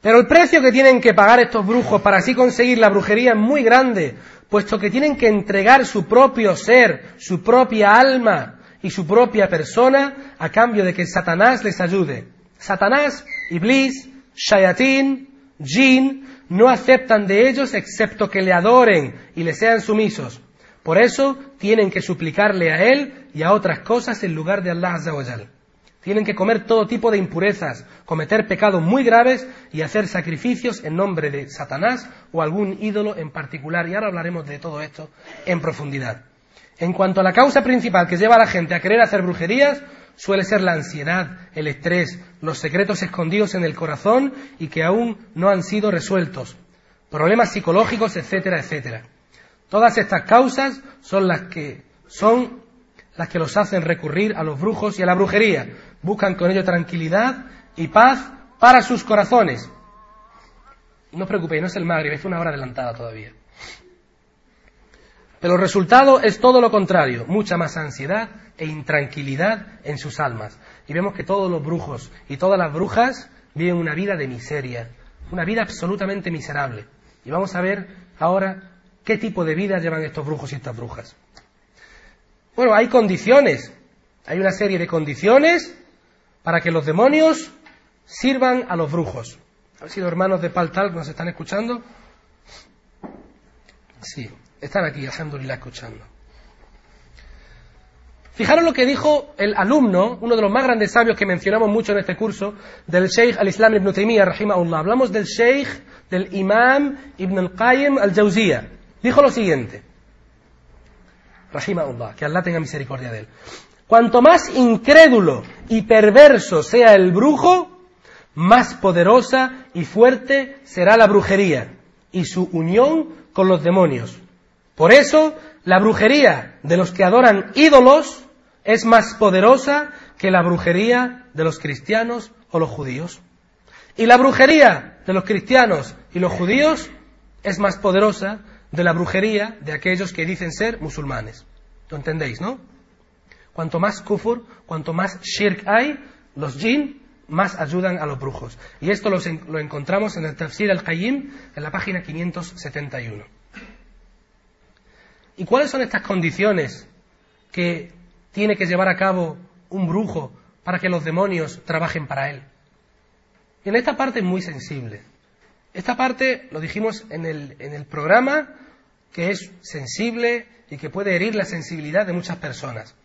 S1: Pero el precio que tienen que pagar estos brujos para así conseguir la brujería es muy grande, puesto que tienen que entregar su propio ser, su propia alma y su propia persona a cambio de que Satanás les ayude. Satanás, Iblis, Shayatin, Jin, no aceptan de ellos excepto que le adoren y le sean sumisos. Por eso tienen que suplicarle a él y a otras cosas en lugar de Allah Azza tienen que comer todo tipo de impurezas, cometer pecados muy graves y hacer sacrificios en nombre de Satanás o algún ídolo en particular. Y ahora hablaremos de todo esto en profundidad. En cuanto a la causa principal que lleva a la gente a querer hacer brujerías, suele ser la ansiedad, el estrés, los secretos escondidos en el corazón y que aún no han sido resueltos, problemas psicológicos, etcétera, etcétera. Todas estas causas son las que son las que los hacen recurrir a los brujos y a la brujería, buscan con ello tranquilidad y paz para sus corazones. No os preocupéis, no es el Maghrib, es una hora adelantada todavía. Pero el resultado es todo lo contrario, mucha más ansiedad e intranquilidad en sus almas. Y vemos que todos los brujos y todas las brujas viven una vida de miseria, una vida absolutamente miserable. Y vamos a ver ahora qué tipo de vida llevan estos brujos y estas brujas. Bueno, hay condiciones, hay una serie de condiciones para que los demonios sirvan a los brujos. A ver si los hermanos de Paltal nos están escuchando. Sí, están aquí, la escuchando. Fijaros lo que dijo el alumno, uno de los más grandes sabios que mencionamos mucho en este curso, del Sheikh al-Islam ibn Taymiyyah, rahimahullah. Hablamos del Sheikh, del Imam ibn al-Qayyim al-Jawziyah. Dijo lo siguiente, rahimahullah, que Allah tenga misericordia de él. Cuanto más incrédulo y perverso sea el brujo, más poderosa y fuerte será la brujería y su unión con los demonios. Por eso, la brujería de los que adoran ídolos es más poderosa que la brujería de los cristianos o los judíos. Y la brujería de los cristianos y los judíos es más poderosa de la brujería de aquellos que dicen ser musulmanes. ¿Lo entendéis, no? Cuanto más kufur, cuanto más shirk hay, los jinn más ayudan a los brujos. Y esto lo, encontramos en el Tafsir al-Qayyim, en la página 571. ¿Y cuáles son estas condiciones que tiene que llevar a cabo un brujo para que los demonios trabajen para él? En esta parte es muy sensible. Esta parte, lo dijimos en el, en el programa, que es sensible y que puede herir la sensibilidad de muchas personas.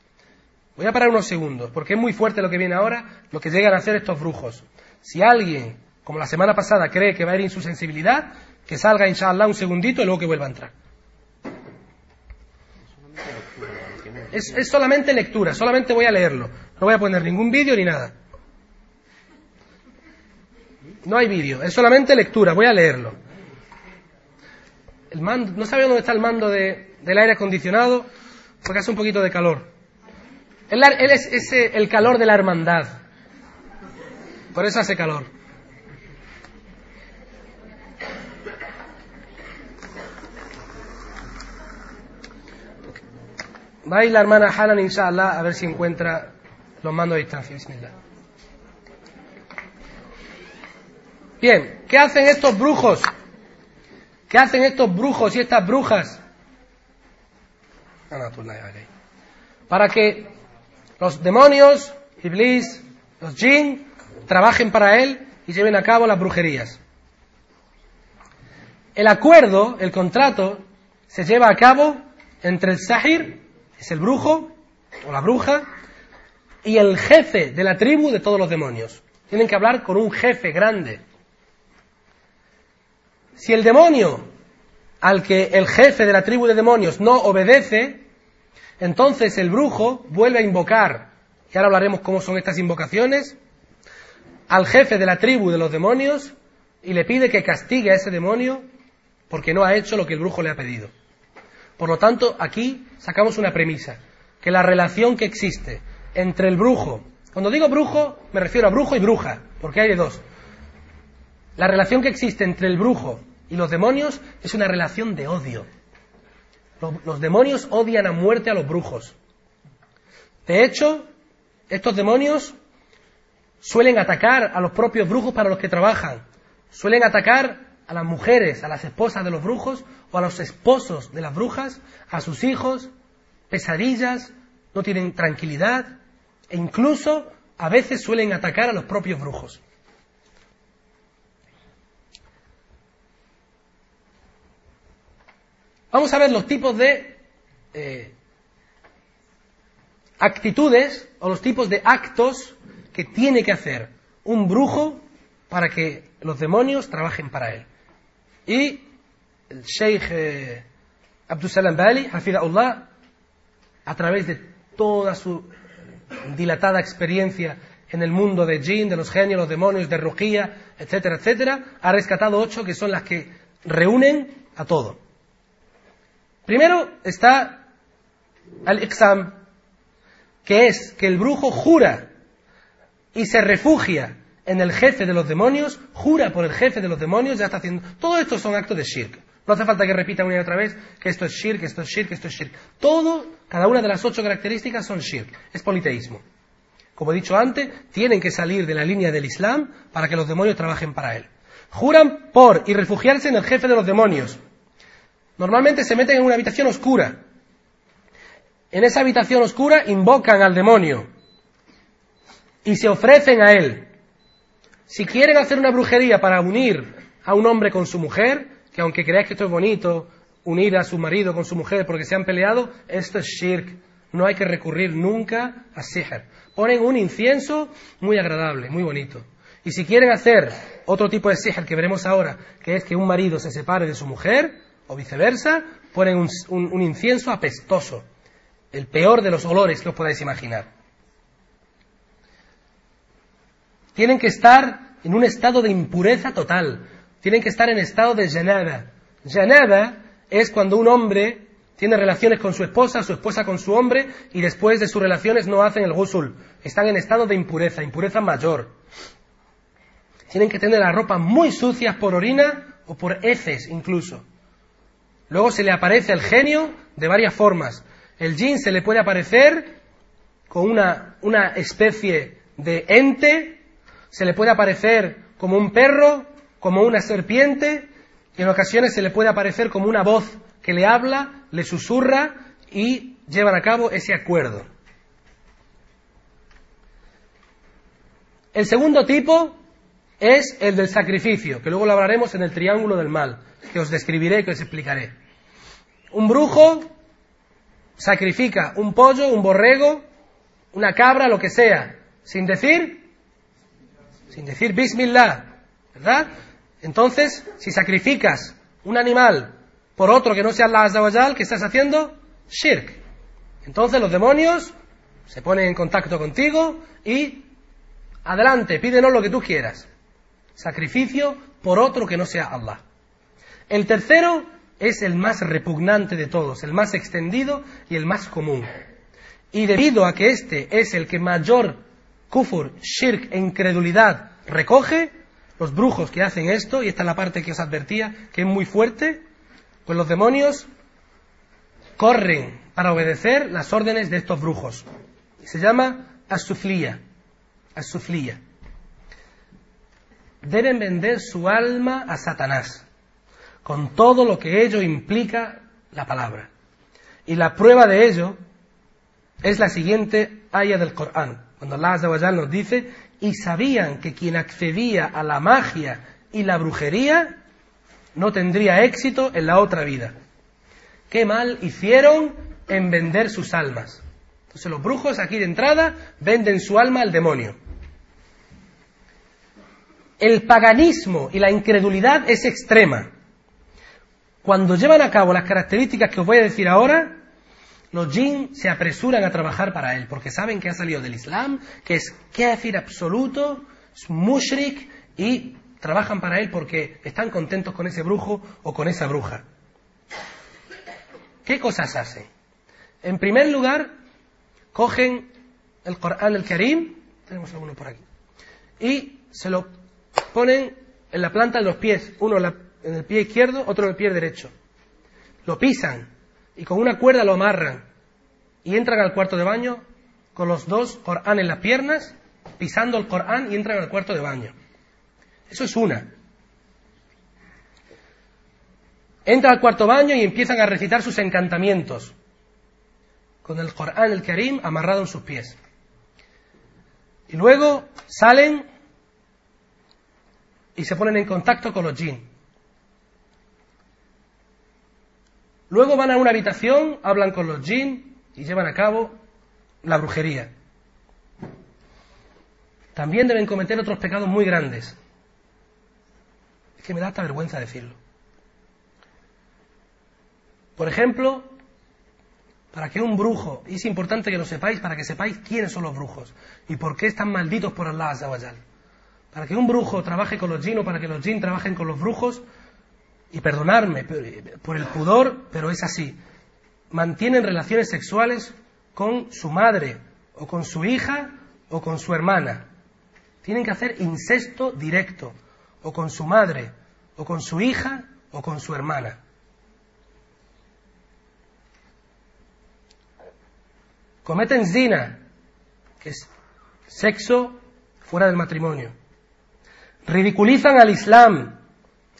S1: Voy a parar unos segundos, porque es muy fuerte lo que viene ahora, lo que llegan a hacer estos brujos. Si alguien, como la semana pasada, cree que va a herir su sensibilidad, que salga, inshallah, un segundito y luego que vuelva a entrar. Es, es solamente lectura, solamente voy a leerlo. No voy a poner ningún vídeo ni nada. No hay vídeo, es solamente lectura, voy a leerlo. El mando, no sabe dónde está el mando de, del aire acondicionado porque hace un poquito de calor. Él, es el calor de la hermandad. Por eso hace calor. Va a ir la hermana Hanan, inshallah, a ver si encuentra los mandos de distancia. Bien, ¿qué hacen estos brujos? ¿Qué hacen estos brujos y estas brujas? Para que los demonios, Iblis, los jinn, trabajen para él y lleven a cabo las brujerías. El acuerdo, el contrato, se lleva a cabo entre el sahir, es el brujo o la bruja, y el jefe de la tribu de todos los demonios. Tienen que hablar con un jefe grande. Si el demonio al que el jefe de la tribu de demonios no obedece, entonces el brujo vuelve a invocar, y ahora hablaremos cómo son estas invocaciones, al jefe de la tribu de los demonios y le pide que castigue a ese demonio porque no ha hecho lo que el brujo le ha pedido. Por lo tanto, aquí sacamos una premisa, que la relación que existe entre el brujo, cuando digo brujo me refiero a brujo y bruja, porque hay de dos. La relación que existe entre el brujo y los demonios es una relación de odio. Los, demonios odian a muerte a los brujos. De hecho, estos demonios suelen atacar a los propios brujos para los que trabajan. Suelen atacar a las mujeres, a las esposas de los brujos o a los esposos de las brujas, a sus hijos, pesadillas, no tienen tranquilidad e incluso a veces suelen atacar a los propios brujos. Vamos a ver los tipos de eh, actitudes o los tipos de actos que tiene que hacer un brujo para que los demonios trabajen para él. Y el Sheikh eh, Abdussalam Bali, Hafidahullah, a través de toda su dilatada experiencia en el mundo de jinn, de los genios, los demonios, de rugía, etcétera, etcétera, ha rescatado ocho que son las que reúnen a todo. Primero está al exam, que es que el brujo jura y se refugia en el jefe de los demonios, jura por el jefe de los demonios, ya está haciendo. Todo esto son actos de shirk. No hace falta que repita una y otra vez que esto es shirk, esto es shirk, esto es shirk. Todo, cada una de las ocho características son shirk. Es politeísmo. Como he dicho antes, tienen que salir de la línea del Islam para que los demonios trabajen para él. Juran por y refugiarse en el jefe de los demonios. Normalmente se meten en una habitación oscura. En esa habitación oscura invocan al demonio y se ofrecen a él. Si quieren hacer una brujería para unir a un hombre con su mujer, que aunque creáis que esto es bonito, unir a su marido con su mujer porque se han peleado, esto es shirk. No hay que recurrir nunca a sihr. Ponen un incienso muy agradable, muy bonito. Y si quieren hacer otro tipo de sihr que veremos ahora, que es que un marido se separe de su mujer, o viceversa, ponen un, incienso apestoso, el peor de los olores que os podáis imaginar. Tienen que estar en un estado de impureza total, tienen que estar en estado de janaba. Janaba es cuando un hombre tiene relaciones con su esposa, su esposa con su hombre, y después de sus relaciones no hacen el gusul. Están en estado de impureza, impureza mayor. Tienen que tener la ropa muy sucias por orina o por heces incluso. Luego se le aparece al genio de varias formas. El jin se le puede aparecer con una, una especie de ente, se le puede aparecer como un perro, como una serpiente, y en ocasiones se le puede aparecer como una voz que le habla, le susurra y llevan a cabo ese acuerdo. El segundo tipo es el del sacrificio, que luego lo hablaremos en el triángulo del mal, que os describiré y que os explicaré. Un brujo sacrifica un pollo, un borrego, una cabra, lo que sea, sin decir, sin decir Bismillah, ¿verdad? Entonces, si sacrificas un animal por otro que no sea Allah Azawajal, ¿qué estás haciendo? Shirk. Entonces los demonios se ponen en contacto contigo y adelante, pídenos lo que tú quieras. Sacrificio por otro que no sea Allah. El tercero es el más repugnante de todos, el más extendido y el más común. Y debido a que este es el que mayor kufur, shirk e incredulidad recoge, los brujos que hacen esto, y esta es la parte que os advertía, que es muy fuerte, pues los demonios corren para obedecer las órdenes de estos brujos. Se llama asuflía, asuflía. deben vender su alma a Satanás, con todo lo que ello implica la palabra. Y la prueba de ello es la siguiente aya del Corán, cuando Allah Azza nos dice, y sabían que quien accedía a la magia y la brujería no tendría éxito en la otra vida. ¿Qué mal hicieron en vender sus almas? Entonces los brujos aquí de entrada venden su alma al demonio. El paganismo y la incredulidad es extrema. Cuando llevan a cabo las características que os voy a decir ahora, los jinn se apresuran a trabajar para él, porque saben que ha salido del Islam, que es kafir absoluto, es mushrik, y trabajan para él porque están contentos con ese brujo o con esa bruja. ¿Qué cosas hacen? En primer lugar, cogen el Corán el Karim, tenemos alguno por aquí, y se lo ponen en la planta de los pies, uno en el pie izquierdo, otro en el pie derecho. Lo pisan y con una cuerda lo amarran y entran al cuarto de baño con los dos Corán en las piernas, pisando el Corán y entran al cuarto de baño. Eso es una. Entra al cuarto baño y empiezan a recitar sus encantamientos con el Corán, el Karim, amarrado en sus pies. Y luego salen y se ponen en contacto con los jinn. Luego van a una habitación, hablan con los jinn y llevan a cabo la brujería. También deben cometer otros pecados muy grandes. Es que me da hasta vergüenza decirlo. Por ejemplo, para que un brujo, y es importante que lo sepáis, para que sepáis quiénes son los brujos y por qué están malditos por Allah Azawajal. Para que un brujo trabaje con los jinn o para que los jinn trabajen con los brujos, y perdonarme por el pudor, pero es así, mantienen relaciones sexuales con su madre o con su hija o con su hermana. Tienen que hacer incesto directo, o con su madre, o con su hija, o con su hermana. Cometen zina, que es sexo fuera del matrimonio. Ridiculizan al Islam,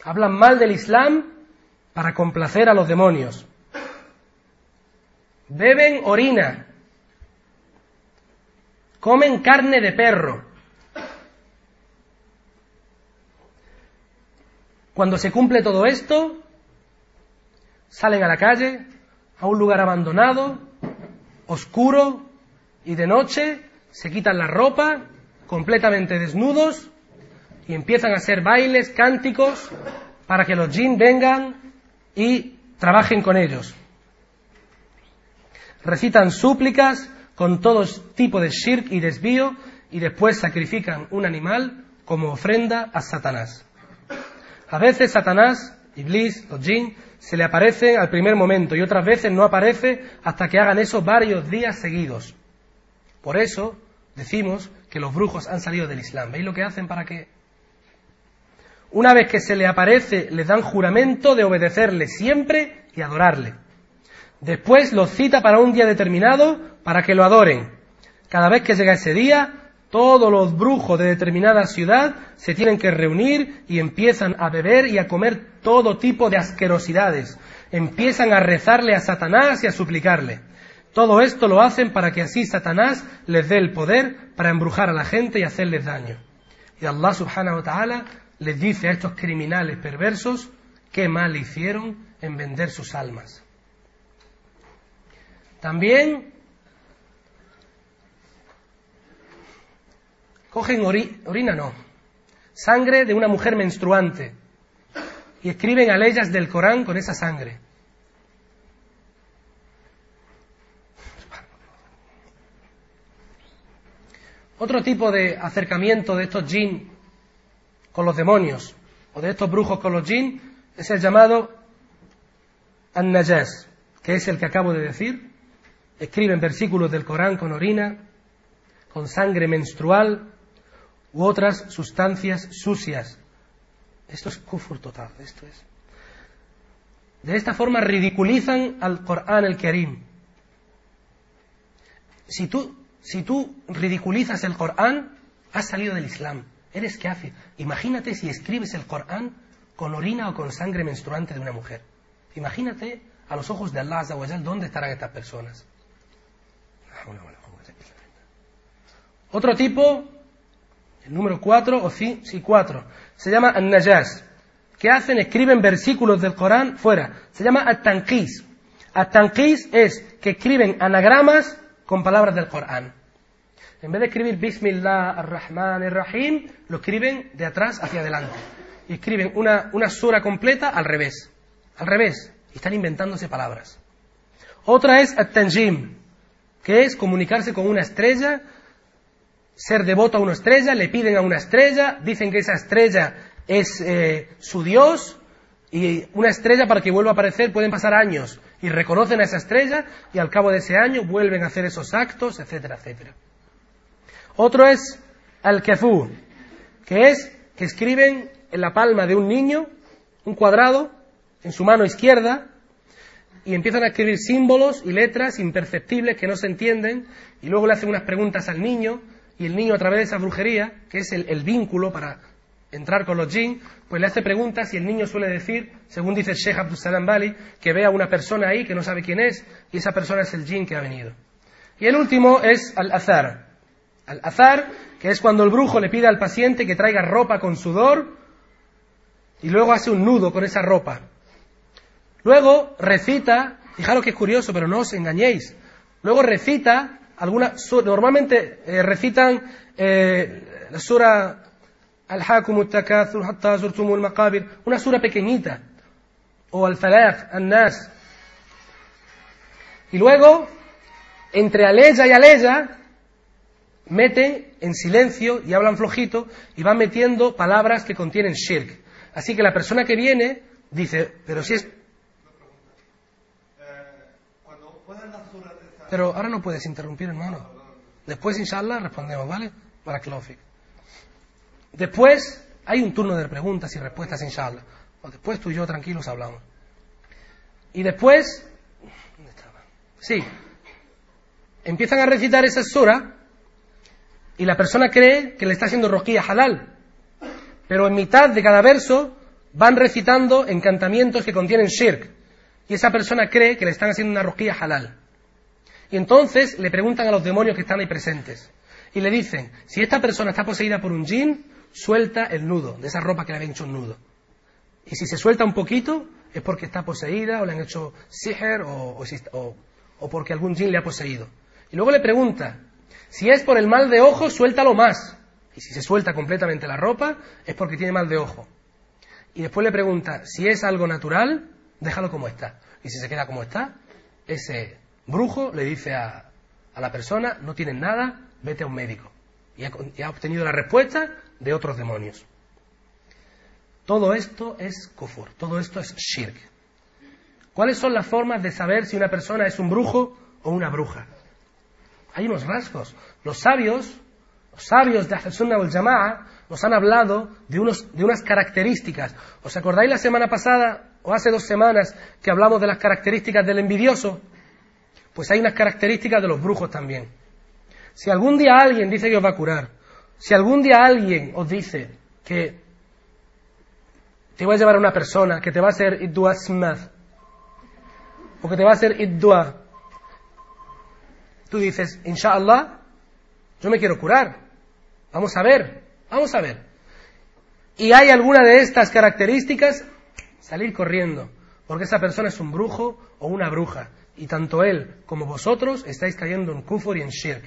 S1: Hablan mal del Islam para complacer a los demonios. Beben orina. Comen carne de perro. Cuando se cumple todo esto, salen a la calle, a un lugar abandonado, oscuro y de noche, se quitan la ropa, completamente desnudos, y empiezan a hacer bailes, cánticos, para que los jinn vengan y trabajen con ellos. Recitan súplicas con todo tipo de shirk y desvío y después sacrifican un animal como ofrenda a Satanás. A veces Satanás, Iblis, los jinn, se le aparece al primer momento y otras veces no aparece hasta que hagan eso varios días seguidos. Por eso decimos que los brujos han salido del Islam. ¿Veis lo que hacen para que una vez que se le aparece, les dan juramento de obedecerle siempre y adorarle. Después los cita para un día determinado para que lo adoren. Cada vez que llega ese día, todos los brujos de determinada ciudad se tienen que reunir y empiezan a beber y a comer todo tipo de asquerosidades. Empiezan a rezarle a Satanás y a suplicarle. Todo esto lo hacen para que así Satanás les dé el poder para embrujar a la gente y hacerles daño. Y Allah subhanahu wa ta'ala les dice a estos criminales perversos qué mal hicieron en vender sus almas. También cogen orina, no, sangre de una mujer menstruante y escriben aleyas del Corán con esa sangre. Otro tipo de acercamiento de estos jinn con los demonios, o de estos brujos con los jinn, es el llamado An-Najas, que es el que acabo de decir. Escriben versículos del Corán con orina, con sangre menstrual u otras sustancias sucias. Esto es kufur total, esto es. De esta forma ridiculizan al Corán el Karim. Si tú, si tú ridiculizas el Corán, has salido del Islam Eres kafir. Imagínate si escribes el Corán con orina o con sangre menstruante de una mujer. Imagínate a los ojos de Allah Azza dónde estarán estas personas. Otro tipo, el número 4 o sí, sí 4, se llama An-Najas. ¿Qué hacen? Escriben versículos del Corán fuera. Se llama At-Tanqis. At-Tanqis es que escriben anagramas con palabras del Corán. En vez de escribir Bismillah ar-Rahman ar-Rahim, lo escriben de atrás hacia adelante. Y escriben una, una sura completa al revés. Al revés. Y están inventándose palabras. Otra es At-Tanjim, que es comunicarse con una estrella, ser devoto a una estrella, le piden a una estrella, dicen que esa estrella es eh, su Dios, y una estrella para que vuelva a aparecer pueden pasar años, y reconocen a esa estrella, y al cabo de ese año vuelven a hacer esos actos, etcétera, etcétera. Otro es al-kafú, que es que escriben en la palma de un niño un cuadrado en su mano izquierda y empiezan a escribir símbolos y letras imperceptibles que no se entienden y luego le hacen unas preguntas al niño y el niño a través de esa brujería, que es el, vínculo para entrar con los jinn, pues le hace preguntas y el niño suele decir, según dice Sheikh Abdul Salam Bali, que ve a una persona ahí que no sabe quién es y esa persona es el jinn que ha venido. Y el último es al-azar, al azar, que es cuando el brujo le pide al paciente que traiga ropa con sudor y luego hace un nudo con esa ropa. Luego recita, fijaros que es curioso, pero no os engañéis. Luego recita alguna, normalmente eh, recitan eh, la sura Al-Hakum hatta zurtumul maqabir, una sura pequeñita, o Al-Falaq, An-Nas. Y luego, entre Aleya y Aleya, meten en silencio y hablan flojito y van metiendo palabras que contienen shirk. Así que la persona que viene dice, pero si es... Pero ahora no puedes interrumpir, hermano. Después, inshallah, respondemos, ¿vale? Para Klofik. Después hay un turno de preguntas y respuestas, inshallah. Después tú y yo tranquilos hablamos. Y después... ¿Dónde estaba? Sí. Empiezan a recitar esa sura y la persona cree que le está haciendo rosquilla halal. Pero en mitad de cada verso van recitando encantamientos que contienen shirk. Y esa persona cree que le están haciendo una rosquilla halal. Y entonces le preguntan a los demonios que están ahí presentes. Y le dicen, si esta persona está poseída por un jin, suelta el nudo, de esa ropa que le habían hecho un nudo. Y si se suelta un poquito, es porque está poseída, o le han hecho siher, o, o, porque algún jin le ha poseído. Y luego le pregunta, si es por el mal de ojo, suéltalo más. Y si se suelta completamente la ropa, es porque tiene mal de ojo. Y después le pregunta, si es algo natural, déjalo como está. Y si se queda como está, ese brujo le dice a, la persona, no tienes nada, vete a un médico. Y ha, obtenido la respuesta de otros demonios. Todo esto es kufur, todo esto es shirk. ¿Cuáles son las formas de saber si una persona es un brujo o una bruja? Hay unos rasgos. Los sabios, los sabios de Sunnah al Jama'a nos han hablado de, unos, de unas características. ¿Os acordáis la semana pasada o hace dos semanas que hablamos de las características del envidioso? Pues hay unas características de los brujos también. Si algún día alguien dice que os va a curar, si algún día alguien os dice que te voy a llevar a una persona que te va a hacer idua o que te va a hacer idua Tú dices, inshallah, yo me quiero curar. Vamos a ver, vamos a ver. Y hay alguna de estas características, salir corriendo, porque esa persona es un brujo o una bruja. Y tanto él como vosotros estáis cayendo en kufur y en shirk.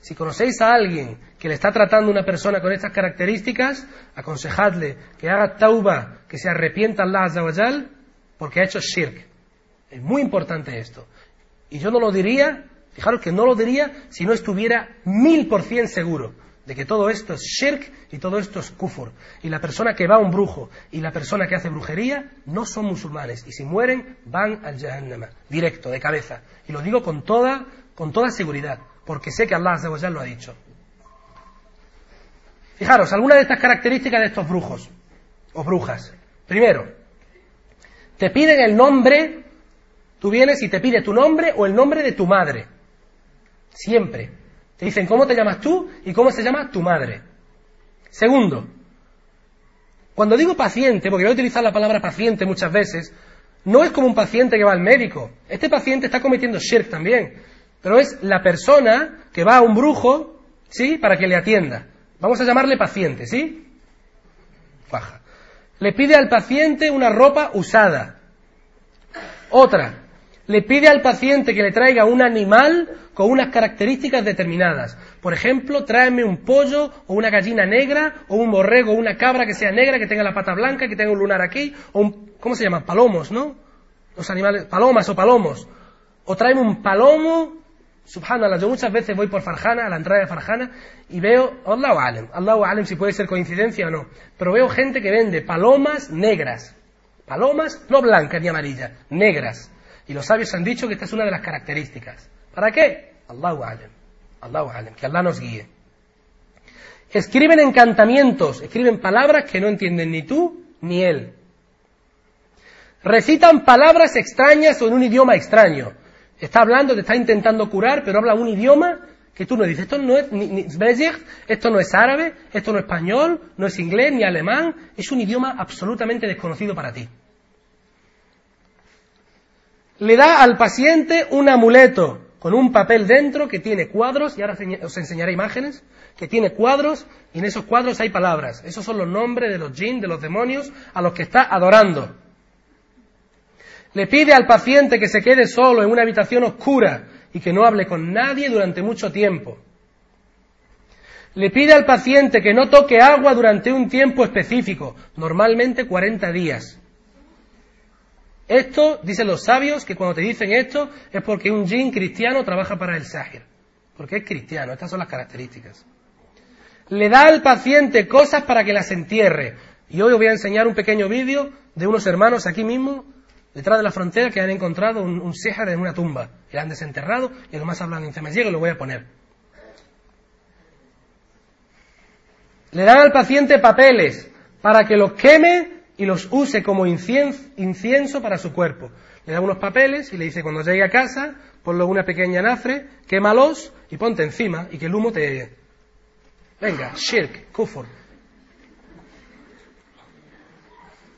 S1: Si conocéis a alguien que le está tratando una persona con estas características, aconsejadle que haga tauba, que se arrepienta Allah Azawajal, porque ha hecho shirk. Es muy importante esto. Y yo no lo diría Fijaros que no lo diría si no estuviera mil por cien seguro de que todo esto es shirk y todo esto es kufur. Y la persona que va a un brujo y la persona que hace brujería no son musulmanes. Y si mueren, van al Jahannama, directo, de cabeza. Y lo digo con toda, con toda seguridad, porque sé que Allah lo ha dicho. Fijaros, algunas de estas características de estos brujos o brujas. Primero, te piden el nombre, tú vienes y te pide tu nombre o el nombre de tu madre. Siempre. Te dicen cómo te llamas tú y cómo se llama tu madre. Segundo, cuando digo paciente, porque voy a utilizar la palabra paciente muchas veces, no es como un paciente que va al médico. Este paciente está cometiendo shirk también. Pero es la persona que va a un brujo, ¿sí? Para que le atienda. Vamos a llamarle paciente, ¿sí? Faja. Le pide al paciente una ropa usada. Otra, le pide al paciente que le traiga un animal con unas características determinadas. Por ejemplo, tráeme un pollo o una gallina negra o un borrego o una cabra que sea negra, que tenga la pata blanca, que tenga un lunar aquí, o un, ¿cómo se llama? Palomos, ¿no? Los animales, palomas o palomos. O tráeme un palomo, subhanallah, yo muchas veces voy por Farjana, a la entrada de Farjana, y veo, Allahu alem, Allahu alem si puede ser coincidencia o no, pero veo gente que vende palomas negras. Palomas, no blancas ni amarillas, negras y los sabios han dicho que esta es una de las características. ¿Para qué? Allahu alem. Allahu. Que Allah nos guíe. Escriben encantamientos, escriben palabras que no entienden ni tú ni él. Recitan palabras extrañas o en un idioma extraño. Está hablando, te está intentando curar, pero habla un idioma que tú no dices. Esto no es ni, esto no es árabe, esto no es español, no es inglés ni alemán. Es un idioma absolutamente desconocido para ti le da al paciente un amuleto con un papel dentro que tiene cuadros, y ahora os enseñaré imágenes, que tiene cuadros, y en esos cuadros hay palabras. Esos son los nombres de los jinn, de los demonios, a los que está adorando. Le pide al paciente que se quede solo en una habitación oscura y que no hable con nadie durante mucho tiempo. Le pide al paciente que no toque agua durante un tiempo específico, normalmente 40 días. Esto, dicen los sabios, que cuando te dicen esto es porque un jin cristiano trabaja para el sahir. Porque es cristiano, estas son las características. Le da al paciente cosas para que las entierre. Y hoy os voy a enseñar un pequeño vídeo de unos hermanos aquí mismo, detrás de la frontera, que han encontrado un, un en una tumba. Y han desenterrado y además hablan en Llega y lo voy a poner. Le dan al paciente papeles para que los queme y los use como incienso para su cuerpo. Le da unos papeles y le dice, cuando llegue a casa, ponlo una pequeña nafre, quémalos y ponte encima y que el humo te... Venga, shirk, kufur.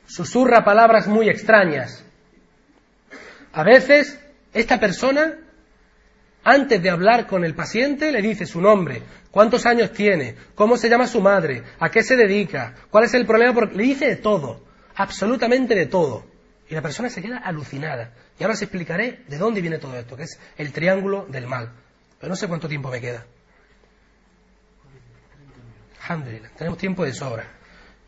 S1: Susurra palabras muy extrañas. A veces, esta persona, antes de hablar con el paciente, le dice su nombre, cuántos años tiene, cómo se llama su madre, a qué se dedica, cuál es el problema, porque le dice de todo absolutamente de todo. Y la persona se queda alucinada. Y ahora os explicaré de dónde viene todo esto, que es el triángulo del mal. Pero no sé cuánto tiempo me queda. Tenemos tiempo de sobra.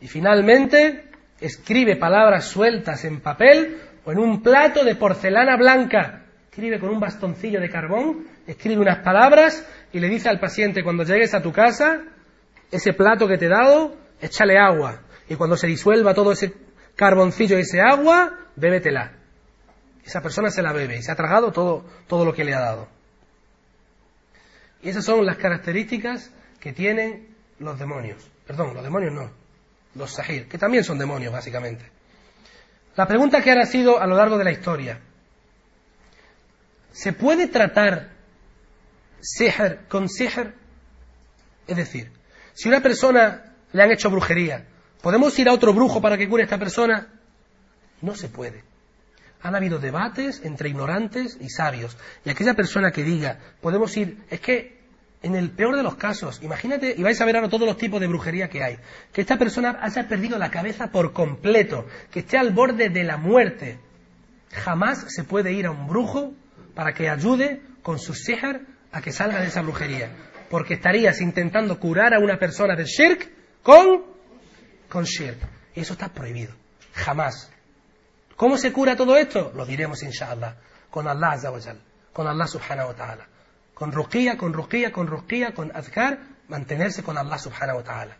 S1: Y finalmente escribe palabras sueltas en papel o en un plato de porcelana blanca. Escribe con un bastoncillo de carbón, escribe unas palabras y le dice al paciente cuando llegues a tu casa, ese plato que te he dado, échale agua. Y cuando se disuelva todo ese carboncillo y ese agua, bébetela. Esa persona se la bebe y se ha tragado todo, todo lo que le ha dado. Y esas son las características que tienen los demonios. Perdón, los demonios no, los sahir, que también son demonios básicamente. La pregunta que ha sido a lo largo de la historia, ¿se puede tratar con sihr? Es decir, si una persona le han hecho brujería ¿Podemos ir a otro brujo para que cure a esta persona? No se puede. Han habido debates entre ignorantes y sabios. Y aquella persona que diga, podemos ir, es que en el peor de los casos, imagínate, y vais a ver ahora todos los tipos de brujería que hay, que esta persona haya perdido la cabeza por completo, que esté al borde de la muerte. Jamás se puede ir a un brujo para que ayude con su sihar a que salga de esa brujería. Porque estarías intentando curar a una persona de shirk con con shirk. Eso está prohibido. Jamás. ¿Cómo se cura todo esto? Lo diremos inshallah. Con Allah Azza wa Con Allah subhanahu wa ta'ala. Con ruqiyya, con ruqiyya, con ruqiyya, con azkar, mantenerse con Allah subhanahu wa ta'ala.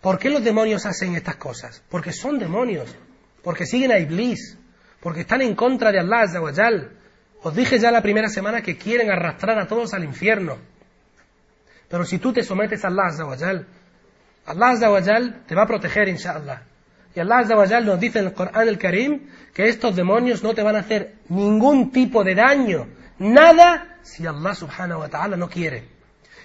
S1: ¿Por qué los demonios hacen estas cosas? Porque son demonios. Porque siguen a Iblis. Porque están en contra de Allah Azza wa Os dije ya la primera semana que quieren arrastrar a todos al infierno. Pero si tú te sometes a Allah Azza wa Allah Azza te va a proteger, inshallah. Y Allah Azza nos dice en el Corán el Karim que estos demonios no te van a hacer ningún tipo de daño, nada, si Allah subhanahu wa ta'ala no quiere.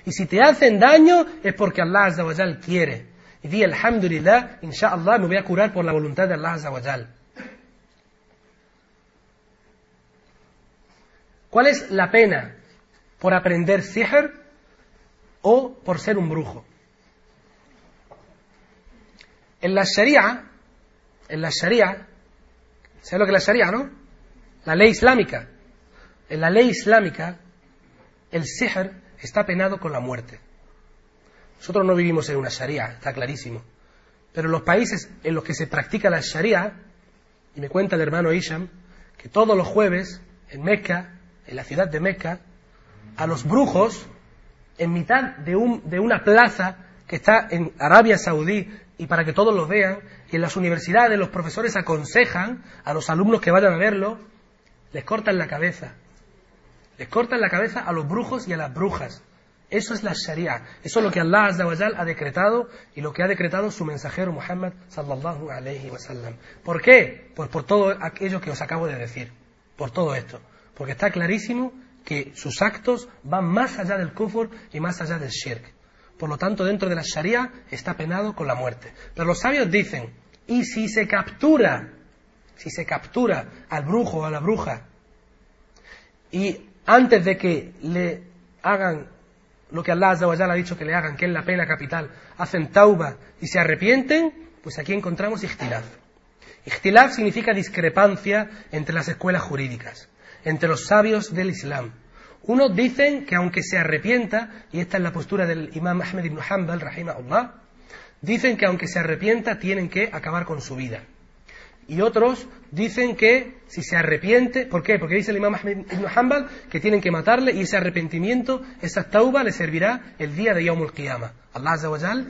S1: Y si te hacen daño es porque Allah Azza wa Jal quiere. Y di alhamdulillah, inshallah me voy a curar por la voluntad de Allah Azza wa Jal. ¿Cuál es la pena por aprender sihr o por ser un brujo? En la Sharia, en la Sharia, ¿sabes lo que es la Sharia, no? La ley islámica. En la ley islámica, el sihr está penado con la muerte. Nosotros no vivimos en una Sharia, está clarísimo. Pero los países en los que se practica la Sharia, y me cuenta el hermano Isham, que todos los jueves en Mecca, en la ciudad de Mecca, a los brujos, en mitad de, un, de una plaza que está en Arabia Saudí, y para que todos lo vean, y en las universidades los profesores aconsejan a los alumnos que vayan a verlo, les cortan la cabeza. Les cortan la cabeza a los brujos y a las brujas. Eso es la Sharia. Eso es lo que Allah Azza wa Jal ha decretado y lo que ha decretado su mensajero Muhammad sallallahu alayhi wa sallam. ¿Por qué? Pues por todo aquello que os acabo de decir. Por todo esto. Porque está clarísimo que sus actos van más allá del kufr y más allá del shirk. Por lo tanto, dentro de la Sharia está penado con la muerte. Pero los sabios dicen, y si se captura, si se captura al brujo o a la bruja, y antes de que le hagan lo que Allah Jalla ha dicho que le hagan, que es la pena capital, hacen tauba y se arrepienten, pues aquí encontramos ikhtilaf. Ikhtilaf significa discrepancia entre las escuelas jurídicas, entre los sabios del Islam. Unos dicen que aunque se arrepienta, y esta es la postura del imam Ahmed ibn Hanbal, rahimahullah, dicen que aunque se arrepienta tienen que acabar con su vida. Y otros dicen que si se arrepiente, ¿por qué? Porque dice el imam Ahmed ibn Hanbal que tienen que matarle y ese arrepentimiento, esa tauba le servirá el día de Yawmul Qiyamah. Allah Azza wa Jal,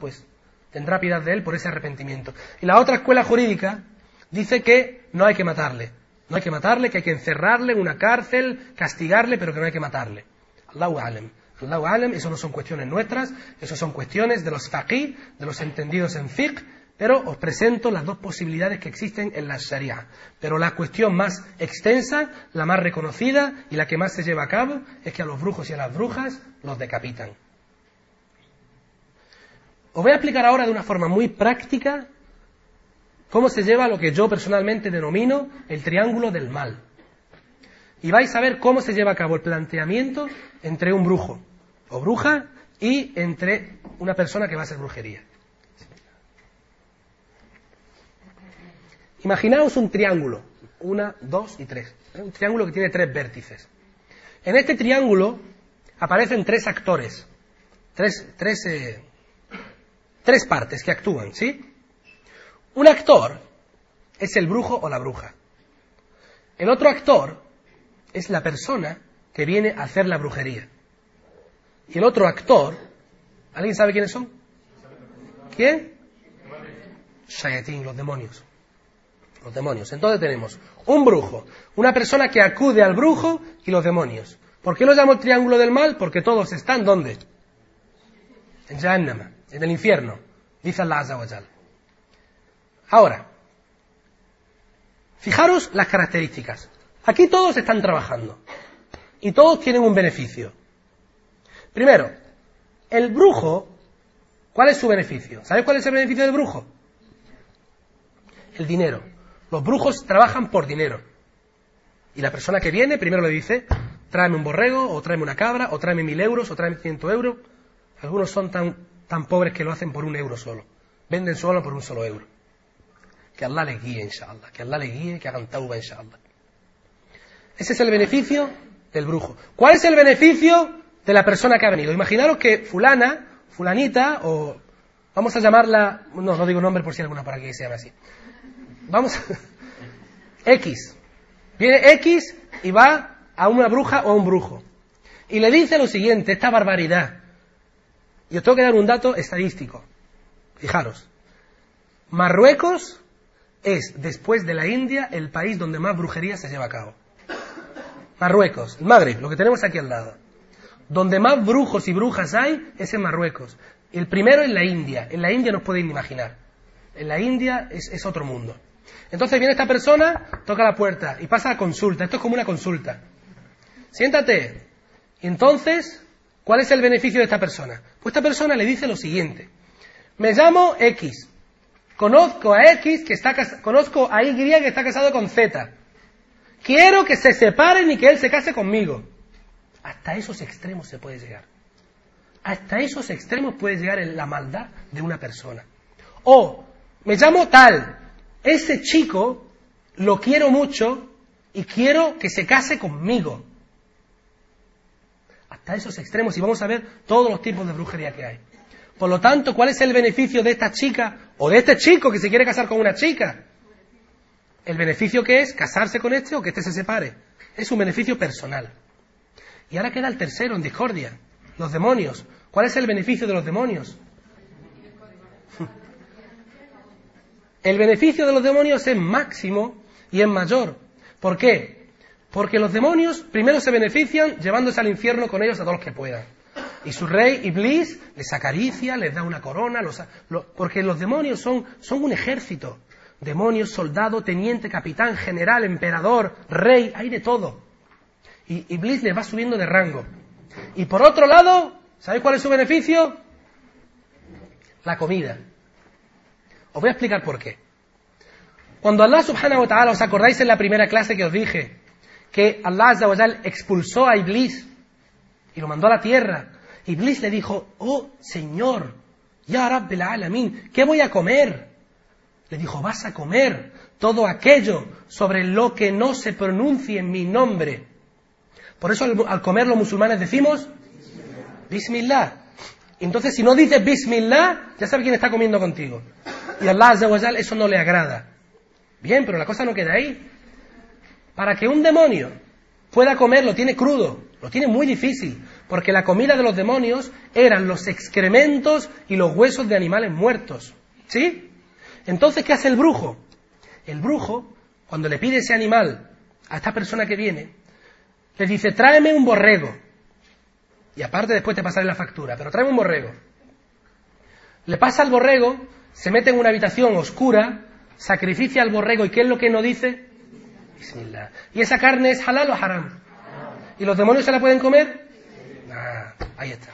S1: pues tendrá piedad de él por ese arrepentimiento. Y la otra escuela jurídica dice que no hay que matarle. No hay que matarle, que hay que encerrarle en una cárcel, castigarle, pero que no hay que matarle. Allahu alem. Allahu alem, eso no son cuestiones nuestras, eso son cuestiones de los faqih, de los entendidos en fiqh, pero os presento las dos posibilidades que existen en la Sharia. Pero la cuestión más extensa, la más reconocida y la que más se lleva a cabo es que a los brujos y a las brujas los decapitan. Os voy a explicar ahora de una forma muy práctica cómo se lleva lo que yo personalmente denomino el triángulo del mal. Y vais a ver cómo se lleva a cabo el planteamiento entre un brujo o bruja y entre una persona que va a hacer brujería. Imaginaos un triángulo, una, dos y tres. Un triángulo que tiene tres vértices. En este triángulo aparecen tres actores, tres, tres, eh, tres partes que actúan, ¿sí? Un actor es el brujo o la bruja. El otro actor es la persona que viene a hacer la brujería. Y el otro actor, ¿alguien sabe quiénes son? ¿Quién? Shayatin, los demonios. Los demonios. Entonces tenemos un brujo, una persona que acude al brujo y los demonios. ¿Por qué lo llamo el triángulo del mal? Porque todos están ¿dónde? En Jahannama, en el infierno, dice Allah Azza. Ahora, fijaros las características. Aquí todos están trabajando y todos tienen un beneficio. Primero, el brujo, ¿cuál es su beneficio? ¿Sabes cuál es el beneficio del brujo? El dinero. Los brujos trabajan por dinero. Y la persona que viene primero le dice, tráeme un borrego, o tráeme una cabra, o tráeme mil euros, o tráeme ciento euros. Algunos son tan, tan pobres que lo hacen por un euro solo. Venden solo por un solo euro. Que Allah les guíe, inshallah. Que Allah les guíe, que hagan tauba, inshallah. Ese es el beneficio del brujo. ¿Cuál es el beneficio de la persona que ha venido? Imaginaros que fulana, fulanita, o vamos a llamarla, no, no digo nombre por si hay alguna por aquí se llama así. Vamos, X. Viene X y va a una bruja o a un brujo. Y le dice lo siguiente, esta barbaridad. Y os tengo que dar un dato estadístico. Fijaros. Marruecos es, después de la India, el país donde más brujería se lleva a cabo. Marruecos, el Magreb, lo que tenemos aquí al lado. Donde más brujos y brujas hay es en Marruecos. El primero en la India. En la India no os podéis imaginar. En la India es, es otro mundo. Entonces viene esta persona, toca la puerta y pasa a consulta. Esto es como una consulta. Siéntate. Entonces ¿Cuál es el beneficio de esta persona? Pues esta persona le dice lo siguiente. Me llamo X. Conozco a X que está conozco a Y que está casado con Z. Quiero que se separen y que él se case conmigo. Hasta esos extremos se puede llegar. Hasta esos extremos puede llegar la maldad de una persona. O me llamo tal. Ese chico lo quiero mucho y quiero que se case conmigo. Hasta esos extremos y vamos a ver todos los tipos de brujería que hay. Por lo tanto, ¿cuál es el beneficio de esta chica o de este chico que se quiere casar con una chica? El beneficio que es casarse con este o que este se separe. Es un beneficio personal. Y ahora queda el tercero en discordia, los demonios. ¿Cuál es el beneficio de los demonios? El beneficio de los demonios es máximo y es mayor. ¿Por qué? Porque los demonios primero se benefician llevándose al infierno con ellos a todos los que puedan. Y su rey Iblis les acaricia, les da una corona, porque los demonios son, son un ejército. Demonios, soldado, teniente, capitán, general, emperador, rey, hay de todo. Y Iblis les va subiendo de rango. Y por otro lado, ¿sabéis cuál es su beneficio? La comida. Os voy a explicar por qué. Cuando Allah subhanahu wa ta'ala, os acordáis en la primera clase que os dije, que Allah azza expulsó a Iblis y lo mandó a la tierra. Iblis le dijo, oh Señor, ya Rabbil Alamin, ¿qué voy a comer? Le dijo, vas a comer todo aquello sobre lo que no se pronuncie en mi nombre. Por eso al, comer los musulmanes decimos, Bismillah. Entonces si no dices Bismillah, ya sabes quién está comiendo contigo. Y Allah Azza eso no le agrada. Bien, pero la cosa no queda ahí. Para que un demonio pueda comer lo tiene crudo, lo tiene muy difícil, porque la comida de los demonios eran los excrementos y los huesos de animales muertos. ¿Sí? Entonces, ¿qué hace el brujo? El brujo, cuando le pide ese animal a esta persona que viene, le dice, tráeme un borrego. Y aparte después te pasaré la factura, pero tráeme un borrego. Le pasa al borrego, se mete en una habitación oscura, sacrificia al borrego y ¿qué es lo que no dice? Bismillah. ¿Y esa carne es halal o haram? ¿Y los demonios se la pueden comer? Ah, ahí está.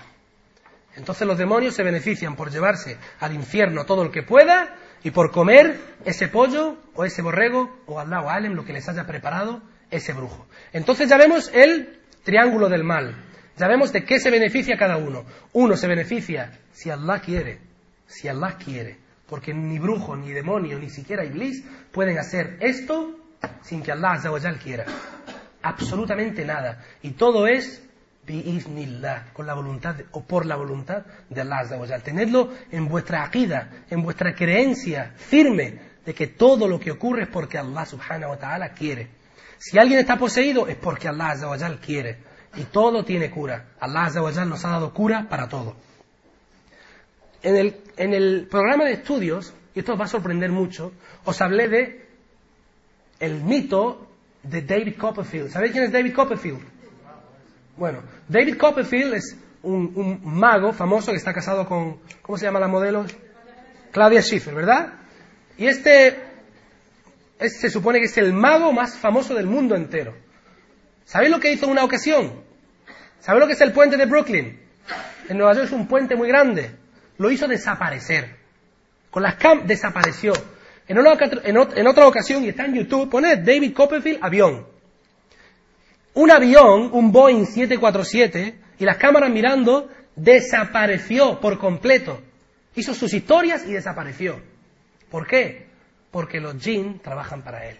S1: Entonces los demonios se benefician por llevarse al infierno todo lo que pueda y por comer ese pollo o ese borrego o Allah o Alem, lo que les haya preparado ese brujo. Entonces ya vemos el triángulo del mal. Ya vemos de qué se beneficia cada uno. Uno se beneficia si Allah quiere, si Allah quiere porque ni brujo, ni demonio, ni siquiera Iblis pueden hacer esto sin que Allah Azza quiera. Absolutamente nada. Y todo es con la voluntad o por la voluntad de Allah Azza Tenedlo en vuestra aqida, en vuestra creencia firme de que todo lo que ocurre es porque Allah subhanahu wa ta'ala quiere. Si alguien está poseído es porque Allah Azza quiere. Y todo tiene cura. Allah Azza nos ha dado cura para todo. En el, en el programa de estudios, y esto os va a sorprender mucho, os hablé de el mito de David Copperfield. ¿Sabéis quién es David Copperfield? Bueno, David Copperfield es un, mago famoso que está casado con, ¿cómo se llama la modelo? Claudia Schiffer, ¿verdad? Y este, se supone que es el mago más famoso del mundo entero. ¿Sabéis lo que hizo en una ocasión? ¿Sabéis lo que es el puente de Brooklyn? En Nueva York es un puente muy grande lo hizo desaparecer. Con las cam desapareció. En, en, otra ocasión, y está en YouTube, pone David Copperfield avión. Un avión, un Boeing 747, y las cámaras mirando, desapareció por completo. Hizo sus historias y desapareció. ¿Por qué? Porque los jinn trabajan para él.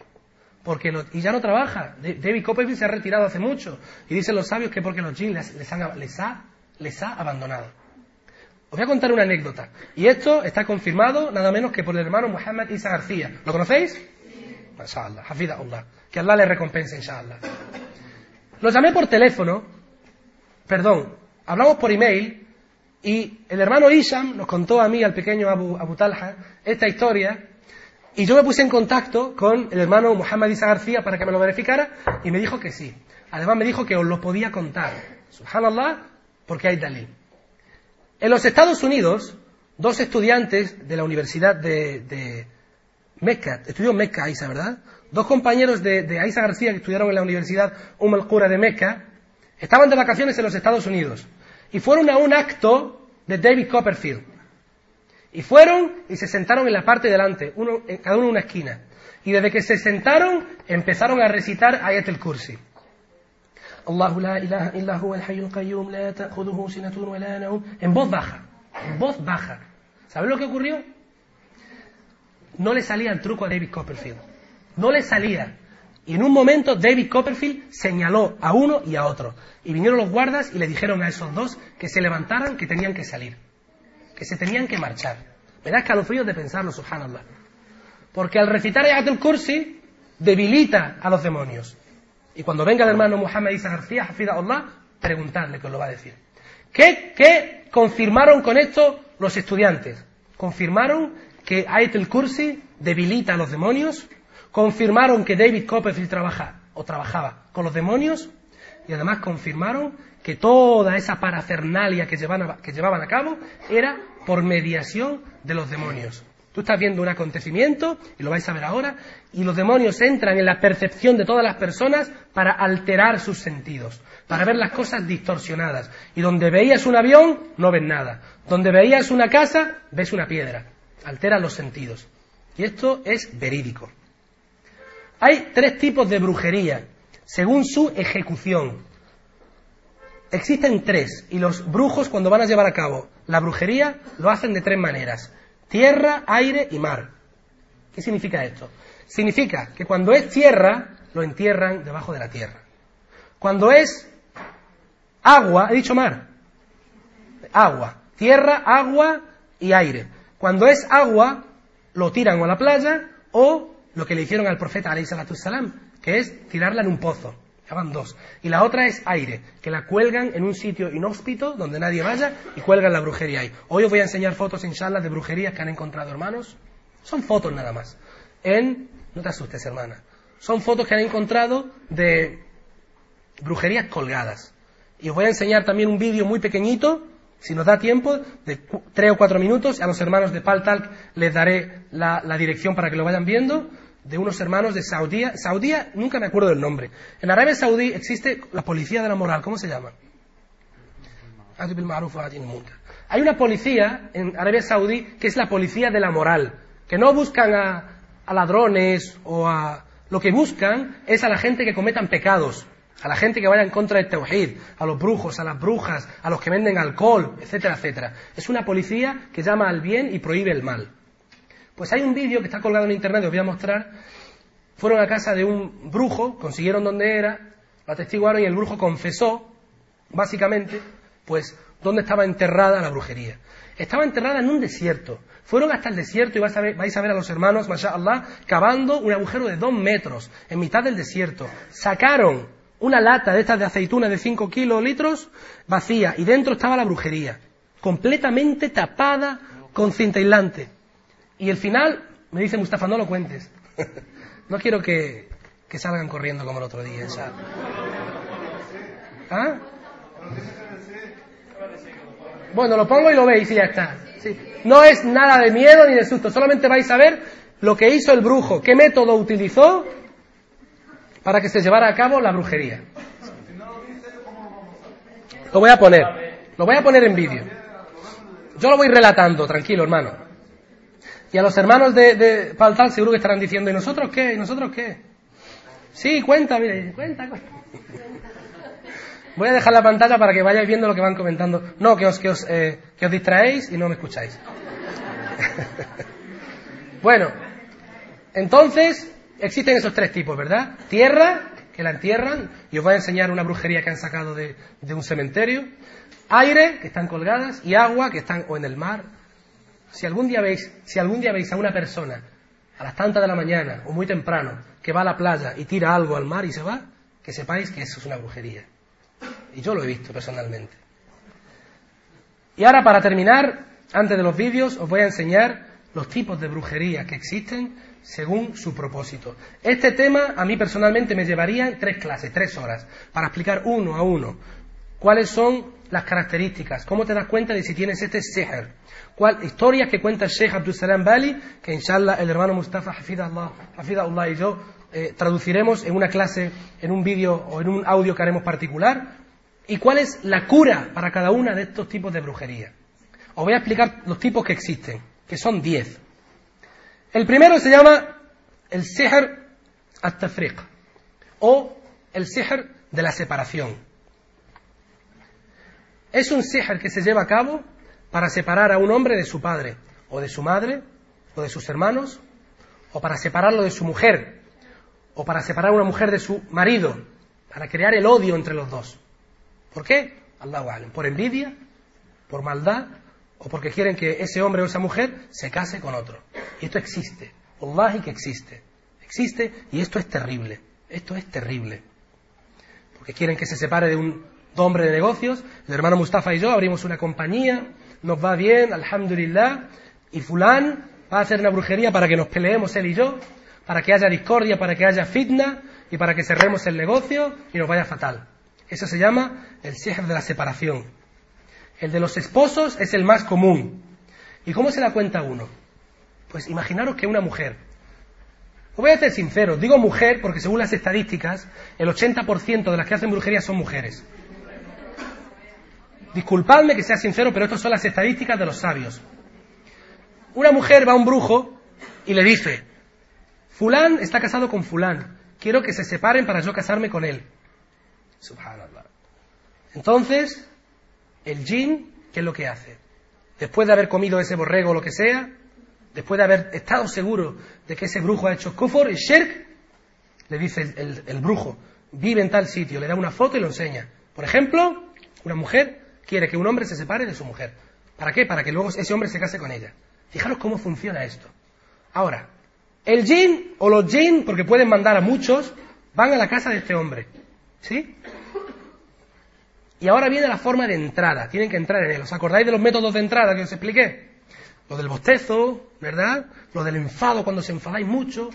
S1: Porque y ya no trabaja. David Copperfield se ha retirado hace mucho. Y dicen los sabios que porque los jinn les, les, ha, les ha abandonado. Os voy a contar una anécdota. Y esto está confirmado nada menos que por el hermano Muhammad Isa García. ¿Lo conocéis? Inshallah, Allah. Que Allah le recompense, inshallah. Lo llamé por teléfono, perdón, hablamos por email y el hermano Isham nos contó a mí, al pequeño Abu, Abu Talha, esta historia y yo me puse en contacto con el hermano Muhammad Isa García para que me lo verificara y me dijo que sí. Además me dijo que os lo podía contar. Subhanallah, porque hay dalil. En los Estados Unidos, dos estudiantes de la Universidad de, de Mecca, estudió Mecca Aisa, ¿verdad? Dos compañeros de, de Aisa García que estudiaron en la Universidad Umm al-Qura de Mecca, estaban de vacaciones en los Estados Unidos. y fueron a un acto de David Copperfield. Y fueron y se sentaron en la parte delante, uno, cada uno en una esquina. Y desde que se sentaron, empezaron a recitar Ayat el-Kursi. Allahu la ilaha illa huwa al qayyum la ta'khudhuhu sinatun wa la. En voz baja, en voz baja. ¿Sabes lo que ocurrió? No le salía el truco a David Copperfield. No le salía. Y en un momento David Copperfield señaló a uno y a otro. Y vinieron los guardas y le dijeron a esos dos que se levantaran, que tenían que salir. Que se tenían que marchar. Me da escalofríos de pensarlo, subhanallah. Porque al recitar Ayatul Kursi debilita a los demonios. Y cuando venga el hermano Muhammad Isa García, Hafida Allah, preguntarle que os lo va a decir. ¿Qué, ¿Qué confirmaron con esto los estudiantes? Confirmaron que Ayatul Kursi debilita a los demonios confirmaron que David Copperfield trabaja o trabajaba con los demonios y además confirmaron que toda esa parafernalia que llevaban, a, que llevaban a cabo era por mediación de los demonios. Tú estás viendo un acontecimiento, y lo vais a ver ahora, y los demonios entran en la percepción de todas las personas para alterar sus sentidos, para ver las cosas distorsionadas. Y donde veías un avión, no ves nada. Donde veías una casa, ves una piedra. Altera los sentidos. Y esto es verídico. Hay tres tipos de brujería, según su ejecución. Existen tres, y los brujos cuando van a llevar a cabo la brujería lo hacen de tres maneras. Tierra, aire y mar. ¿Qué significa esto? Significa que cuando es tierra, lo entierran debajo de la tierra. Cuando es agua, he dicho mar, agua, tierra, agua y aire. Cuando es agua, lo tiran a la playa o lo que le hicieron al profeta salam, que es tirarla en un pozo. Ya van dos. Y la otra es aire, que la cuelgan en un sitio inhóspito donde nadie vaya y cuelgan la brujería ahí. Hoy os voy a enseñar fotos, inshallah, de brujerías que han encontrado hermanos. Son fotos nada más. En, no te asustes hermana, son fotos que han encontrado de brujerías colgadas. Y os voy a enseñar también un vídeo muy pequeñito, si nos da tiempo, de tres o cuatro minutos. A los hermanos de Paltalk les daré la, dirección para que lo vayan viendo de unos hermanos de Saudía. Saudía, nunca me acuerdo del nombre. En Arabia Saudí existe la policía de la moral. ¿Cómo se llama? Hay una policía en Arabia Saudí que es la policía de la moral, que no buscan a ladrones o a... Lo que buscan es a la gente que cometan pecados, a la gente que vaya en contra del Tawhid, a los brujos, a las brujas, a los que venden alcohol, etcétera, etcétera. Es una policía que llama al bien y prohíbe el mal. Pues hay un vídeo que está colgado en internet, os voy a mostrar. Fueron a casa de un brujo, consiguieron dónde era, lo atestiguaron y el brujo confesó, básicamente, pues, dónde estaba enterrada la brujería. Estaba enterrada en un desierto. Fueron hasta el desierto y vais a ver, vais a, ver a los hermanos, Allah, cavando un agujero de dos metros en mitad del desierto. Sacaron una lata de estas de aceituna de 5 kilolitros vacía y dentro estaba la brujería, completamente tapada con cinta aislante. Y el final, me dice Mustafa, no lo cuentes. no quiero que, salgan corriendo como el otro día. ¿Ah? Bueno, lo pongo y lo veis y ya está. No es nada de miedo ni de susto, solamente vais a ver lo que hizo el brujo, qué método utilizó para que se llevara a cabo la brujería. Lo voy a poner, lo voy a poner en vídeo. Yo lo voy relatando, tranquilo hermano. Y a los hermanos de, de Paltal seguro que estarán diciendo, ¿y nosotros qué? ¿Y nosotros qué? Sí, cuenta, mire, cuenta, cuenta. Voy a dejar la pantalla para que vayáis viendo lo que van comentando. No, que os, que os, eh, que os distraéis y no me escucháis. bueno, entonces existen esos tres tipos, ¿verdad? Tierra, que la entierran, y os voy a enseñar una brujería que han sacado de, un cementerio. Aire, que están colgadas, y agua, que están o en el mar si algún día veis, si algún día veis a una persona a las tantas de la mañana o muy temprano que va a la playa y tira algo al mar y se va, que sepáis que eso es una brujería. Y yo lo he visto personalmente. Y ahora para terminar, antes de los vídeos, os voy a enseñar los tipos de brujería que existen según su propósito. Este tema a mí personalmente me llevaría tres clases, tres horas, para explicar uno a uno cuáles son las características, cómo te das cuenta de si tienes este seher, cuál, historias que cuenta Sheikh Abdul Salam Bali, que inshallah el hermano Mustafa Hafidullah y yo eh, traduciremos en una clase, en un vídeo o en un audio que haremos particular, ¿Y cuál es la cura para cada una de estos tipos de brujería? Os voy a explicar los tipos que existen, que son 10. El primero se llama el sihr at-tafriq o el sihr de la separación. Es un sihr que se lleva a cabo para separar a un hombre de su padre, o de su madre, o de sus hermanos, o para separarlo de su mujer, o para separar a una mujer de su marido, para crear el odio entre los dos. ¿Por qué? Allahu. ¿Por envidia? ¿Por maldad? ¿O porque quieren que ese hombre o esa mujer se case con otro? Y esto existe. Wallahi que existe. Existe y esto es terrible. Esto es terrible. Porque quieren que se separe de un hombre de negocios. El hermano Mustafa y yo abrimos una compañía. Nos va bien, alhamdulillah. Y fulán va a hacer una brujería para que nos peleemos él y yo. Para que haya discordia, para que haya fitna y para que cerremos el negocio y nos vaya fatal. Eso se llama el sihr de la separación. El de los esposos es el más común. ¿Y cómo se la cuenta uno? Pues imaginaros que una mujer, os voy a ser sincero, digo mujer porque según las estadísticas, el 80% de las que hacen brujería son mujeres. Disculpadme que sea sincero, pero estas son las estadísticas de los sabios. Una mujer va a un brujo y le dice, fulán está casado con fulán, quiero que se separen para yo casarme con él. Subhanallah. Entonces, el jin, ¿qué es lo que hace? Después de haber comido ese borrego o lo que sea, después de haber estado seguro de que ese brujo ha hecho kufur y shirk, le dice el, brujo, vive en tal sitio, le da una foto y lo enseña. Por ejemplo, una mujer quiere que un hombre se separe de su mujer. ¿Para qué? Para que luego ese hombre se case con ella. Fijaros cómo funciona esto. Ahora, el jin o los jin, porque pueden mandar a muchos, van a la casa de este hombre. ¿Sí? Y ahora viene la forma de entrada. Tienen que entrar en él. ¿Os acordáis de los métodos de entrada que os expliqué? Lo del bostezo, ¿verdad? Lo del enfado cuando se enfadáis mucho.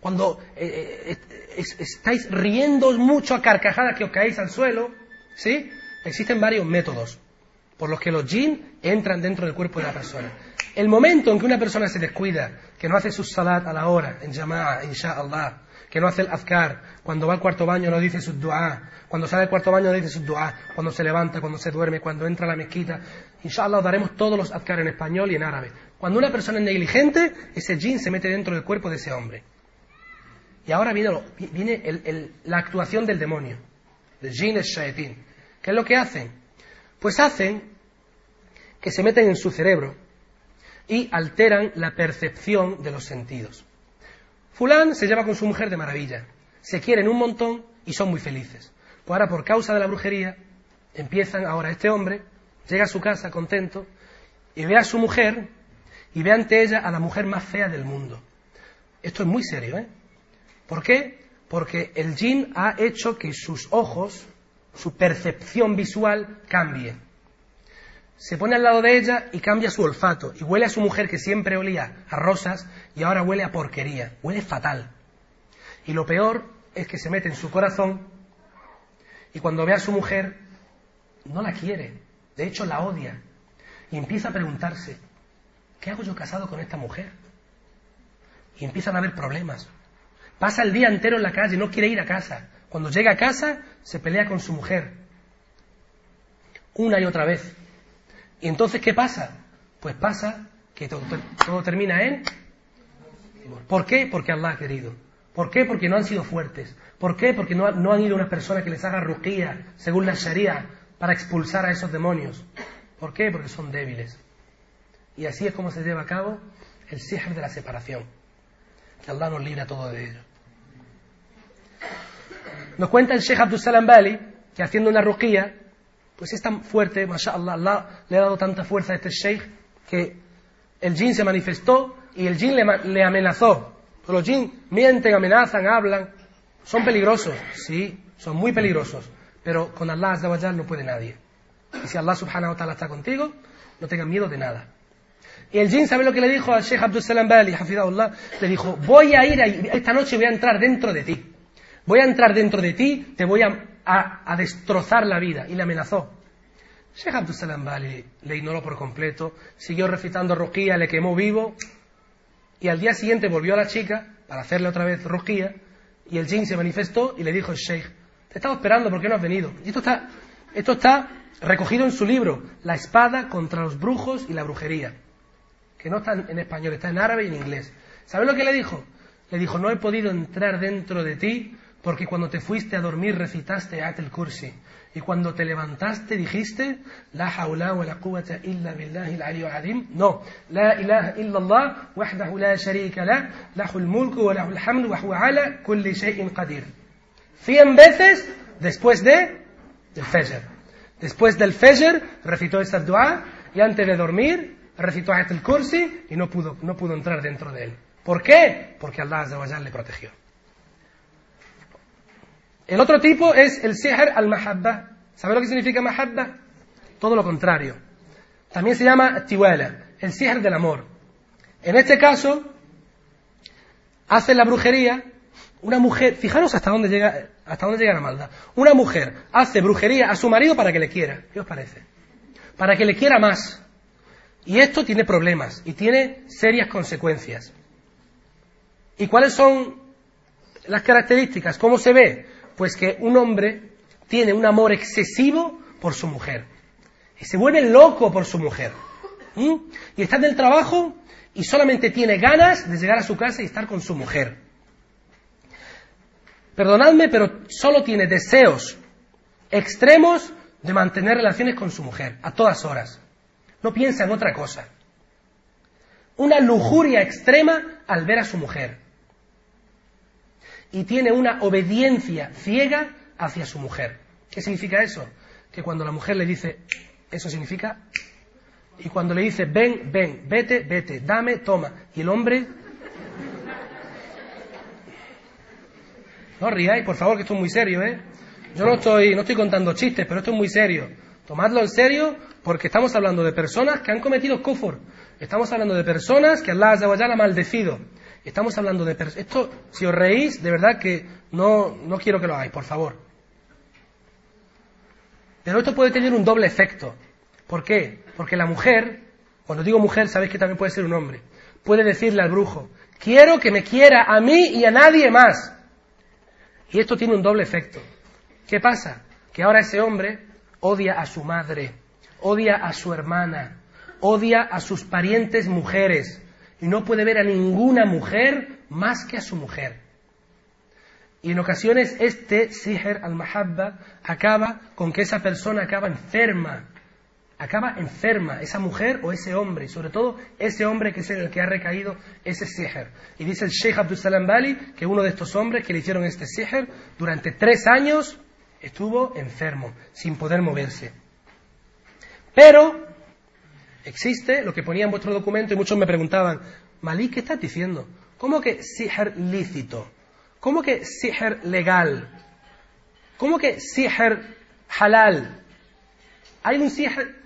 S1: Cuando eh, eh, estáis riendo mucho a carcajadas que os caéis al suelo. ¿Sí? Existen varios métodos por los que los jinn entran dentro del cuerpo de la persona. El momento en que una persona se descuida, que no hace su salat a la hora, en llamada, inshallah, que no hace el azkar, cuando va al cuarto baño no dice sus dua, cuando sale del cuarto baño no dice sus dua, cuando se levanta, cuando se duerme, cuando entra a la mezquita. Inshallah daremos todos los azkar en español y en árabe. Cuando una persona es negligente, ese jin se mete dentro del cuerpo de ese hombre. Y ahora viene, la actuación del demonio, del jin es shayatin. ¿Qué es lo que hacen? Pues hacen que se meten en su cerebro y alteran la percepción de los sentidos. Fulán se lleva con su mujer de maravilla, se quieren un montón y son muy felices. Pues ahora, por causa de la brujería, empiezan ahora este hombre, llega a su casa contento y ve a su mujer y ve ante ella a la mujer más fea del mundo. Esto es muy serio, ¿eh? ¿Por qué? Porque el jin ha hecho que sus ojos, su percepción visual cambie se pone al lado de ella y cambia su olfato y huele a su mujer que siempre olía a rosas y ahora huele a porquería, huele fatal. Y lo peor es que se mete en su corazón y cuando ve a su mujer no la quiere, de hecho la odia y empieza a preguntarse, ¿qué hago yo casado con esta mujer? Y empiezan a haber problemas. Pasa el día entero en la calle, no quiere ir a casa. Cuando llega a casa se pelea con su mujer. Una y otra vez. ¿Y entonces qué pasa? Pues pasa que todo, termina en... ¿Por qué? Porque Allah ha querido. ¿Por qué? Porque no han sido fuertes. ¿Por qué? Porque no, han ido una persona que les haga ruquía, según la Sharia, para expulsar a esos demonios. ¿Por qué? Porque son débiles. Y así es como se lleva a cabo el sihr de la separación. Que Allah nos libre a todo de ello. Nos cuenta el Sheikh Abdul Salam Bali que haciendo una ruquía pues es tan fuerte, mashallah, Allah le ha dado tanta fuerza a este sheikh que el jin se manifestó y el jin le, amenazó. los jin mienten, amenazan, hablan. Son peligrosos, sí, son muy peligrosos. Pero con Allah Azza no puede nadie. Y si Allah subhanahu wa ta'ala está contigo, no tengan miedo de nada. Y el jin, ¿sabe lo que le dijo al Sheikh Abdul Salam Bali, Allah? Le dijo, voy a ir, esta noche voy a entrar dentro de ti. Voy a entrar dentro de ti, te voy a a, destrozar la vida y le amenazó. Sheikh Abdul Salam Bali le ignoró por completo, siguió recitando roquía, le quemó vivo y al día siguiente volvió a la chica para hacerle otra vez roquía y el jin se manifestó y le dijo Sheikh, te estaba esperando, ¿por qué no has venido? Y esto está, Esto está recogido en su libro, La espada contra los brujos y la brujería, que no está en español, está en árabe y en inglés. ¿Sabes lo que le dijo? Le dijo, no he podido entrar dentro de ti porque cuando te fuiste a dormir recitaste Atel Kursi. Y cuando te levantaste dijiste, La hawla wa la quwwata illa billahi al adim. No, La ilaha illa Allah, wahdahu la sharika la, lahul mulku wa lahul hamdu wa huwa ala kulli shay'in qadir. Cien veces después de el Fajr. Después del Fajr recitó esta dua y antes de dormir recitó Atel Kursi y no pudo, no pudo entrar dentro de él. ¿Por qué? Porque Allah Azza le protegió. El otro tipo es el sihr al-mahabba. ¿Sabe lo que significa mahabba? Todo lo contrario. También se llama tiwala, el sihr del amor. En este caso, hace la brujería una mujer, fijaros hasta dónde llega, hasta dónde llega la maldad. Una mujer hace brujería a su marido para que le quiera. ¿Qué os parece? Para que le quiera más. Y esto tiene problemas y tiene serias consecuencias. ¿Y cuáles son las características? ¿Cómo se ve? Pues que un hombre tiene un amor excesivo por su mujer. Y se vuelve loco por su mujer. Y está en el trabajo y solamente tiene ganas de llegar a su casa y estar con su mujer. Perdonadme, pero solo tiene deseos extremos de mantener relaciones con su mujer a todas horas. No piensa en otra cosa. Una lujuria extrema al ver a su mujer y tiene una obediencia ciega hacia su mujer. ¿Qué significa eso? Que cuando la mujer le dice, eso significa, y cuando le dice, ven, ven, vete, vete, dame, toma, y el hombre... No ríais, por favor, que esto es muy serio, ¿eh? Yo no estoy, no estoy contando chistes, pero esto es muy serio. Tomadlo en serio porque estamos hablando de personas que han cometido kufur. Estamos hablando de personas que Allah ha maldecido. Estamos hablando de... Esto, si os reís, de verdad que no, no quiero que lo hagáis, por favor. Pero esto puede tener un doble efecto. ¿Por qué? Porque la mujer, cuando digo mujer, sabéis que también puede ser un hombre, puede decirle al brujo, quiero que me quiera a mí y a nadie más. Y esto tiene un doble efecto. ¿Qué pasa? Que ahora ese hombre odia a su madre, odia a su hermana, odia a sus parientes mujeres, y no puede ver a ninguna mujer más que a su mujer. Y en ocasiones este siher al-mahabba acaba con que esa persona acaba enferma, acaba enferma, esa mujer o ese hombre, sobre todo ese hombre que es el que ha recaído ese siher. Y dice el Sheikh Abdul Salam Bali que uno de estos hombres que le hicieron este siher durante tres años estuvo enfermo, sin poder moverse. Pero Existe lo que ponía en vuestro documento y muchos me preguntaban, Malik, ¿qué estás diciendo? ¿Cómo que siher lícito? ¿Cómo que siher legal? ¿Cómo que siher halal? ¿Hay un siher,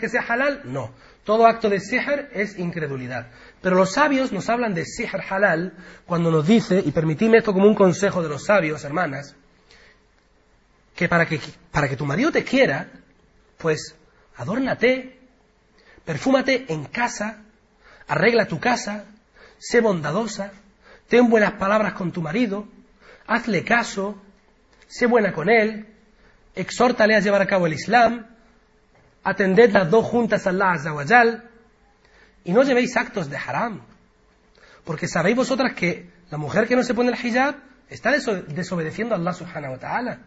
S1: que sea halal? No. Todo acto de siher es incredulidad. Pero los sabios nos hablan de siher halal cuando nos dice, y permitidme esto como un consejo de los sabios, hermanas, que para que, para que tu marido te quiera, pues adórnate, Perfúmate en casa, arregla tu casa, sé bondadosa, ten buenas palabras con tu marido, hazle caso, sé buena con él, exhórtale a llevar a cabo el Islam, atended las dos juntas a Allah Azawajal, y no llevéis actos de haram. Porque sabéis vosotras que la mujer que no se pone el hijab está desobedeciendo a Allah subhanahu wa ta'ala.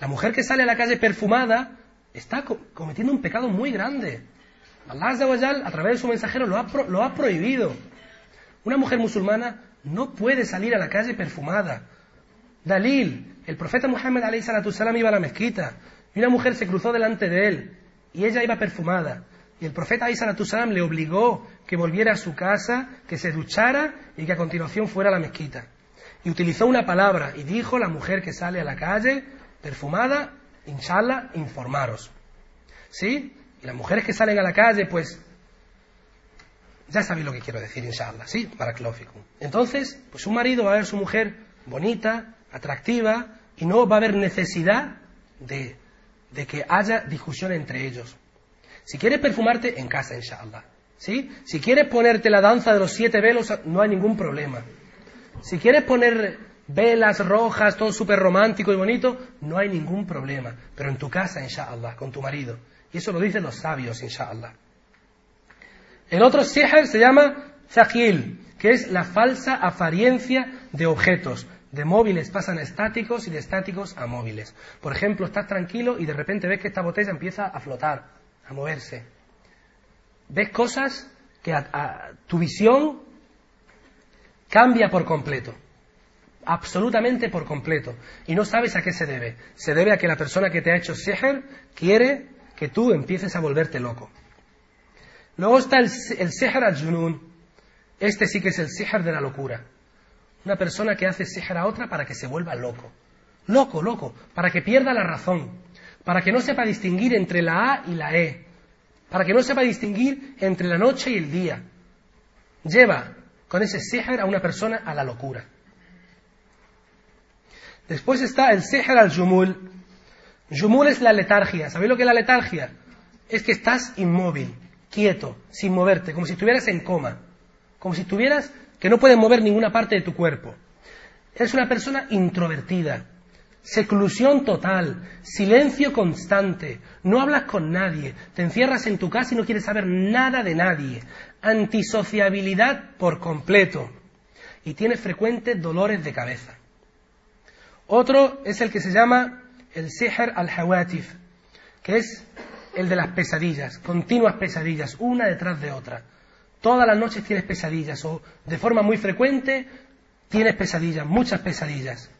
S1: La mujer que sale a la calle perfumada está cometiendo un pecado muy grande. Allah a través de su mensajero lo ha, lo ha prohibido. Una mujer musulmana no puede salir a la calle perfumada. Dalil, el profeta Muhammad salam iba a la mezquita y una mujer se cruzó delante de él y ella iba perfumada. Y el profeta salam le obligó que volviera a su casa, que se duchara y que a continuación fuera a la mezquita. Y utilizó una palabra y dijo la mujer que sale a la calle perfumada, inshallah, informaros. ¿Sí? Y las mujeres que salen a la calle, pues ya sabéis lo que quiero decir, inshallah, ¿sí? Para Clófico. Entonces, pues un marido va a ver a su mujer bonita, atractiva, y no va a haber necesidad de, de que haya discusión entre ellos. Si quieres perfumarte, en casa, inshallah. ¿Sí? Si quieres ponerte la danza de los siete velos, no hay ningún problema. Si quieres poner velas rojas, todo súper romántico y bonito, no hay ningún problema. Pero en tu casa, inshallah, con tu marido. Y eso lo dicen los sabios, inshallah. El otro sihr se llama zakil, que es la falsa apariencia de objetos. De móviles pasan a estáticos y de estáticos a móviles. Por ejemplo, estás tranquilo y de repente ves que esta botella empieza a flotar, a moverse. Ves cosas que a, tu visión cambia por completo. Absolutamente por completo. Y no sabes a qué se debe. Se debe a que la persona que te ha hecho sihr quiere que tú empieces a volverte loco. Luego está el, el al-junun. Este sí que es el sihr de la locura. Una persona que hace sihr a otra para que se vuelva loco. Loco, loco. Para que pierda la razón. Para que no sepa distinguir entre la A y la E. Para que no sepa distinguir entre la noche y el día. Lleva con ese sihr a una persona a la locura. Después está el sihr al-jumul. Jumul es la letargia. ¿Sabéis lo que es la letargia? Es que estás inmóvil, quieto, sin moverte, como si estuvieras en coma. Como si estuvieras que no puedes mover ninguna parte de tu cuerpo. Eres una persona introvertida, seclusión total, silencio constante, no hablas con nadie, te encierras en tu casa y no quieres saber nada de nadie, antisociabilidad por completo y tienes frecuentes dolores de cabeza. Otro es el que se llama el sihr al-hawatif, que es el de las pesadillas, continuas pesadillas, una detrás de otra. Todas las noches tienes pesadillas o de forma muy frecuente tienes pesadillas, muchas pesadillas.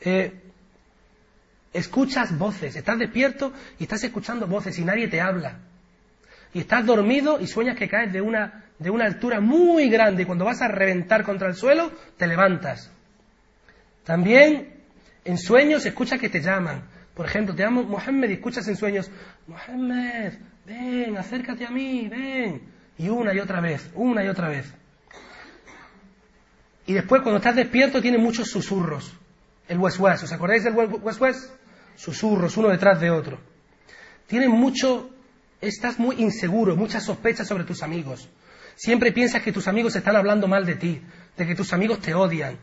S1: Eh, escuchas voces, estás despierto y estás escuchando voces y nadie te habla. Y estás dormido y sueñas que caes de una, de una altura muy grande y cuando vas a reventar contra el suelo te levantas. También en sueños escuchas que te llaman. Por ejemplo, te llamo Mohammed y escuchas en sueños, Mohammed, ven, acércate a mí, ven. Y una y otra vez, una y otra vez. Y después cuando estás despierto tiene muchos susurros. El wes-wes, ¿os acordáis del wes-wes? Susurros, uno detrás de otro. Tiene mucho, estás muy inseguro, muchas sospechas sobre tus amigos. Siempre piensas que tus amigos están hablando mal de ti, de que tus amigos te odian,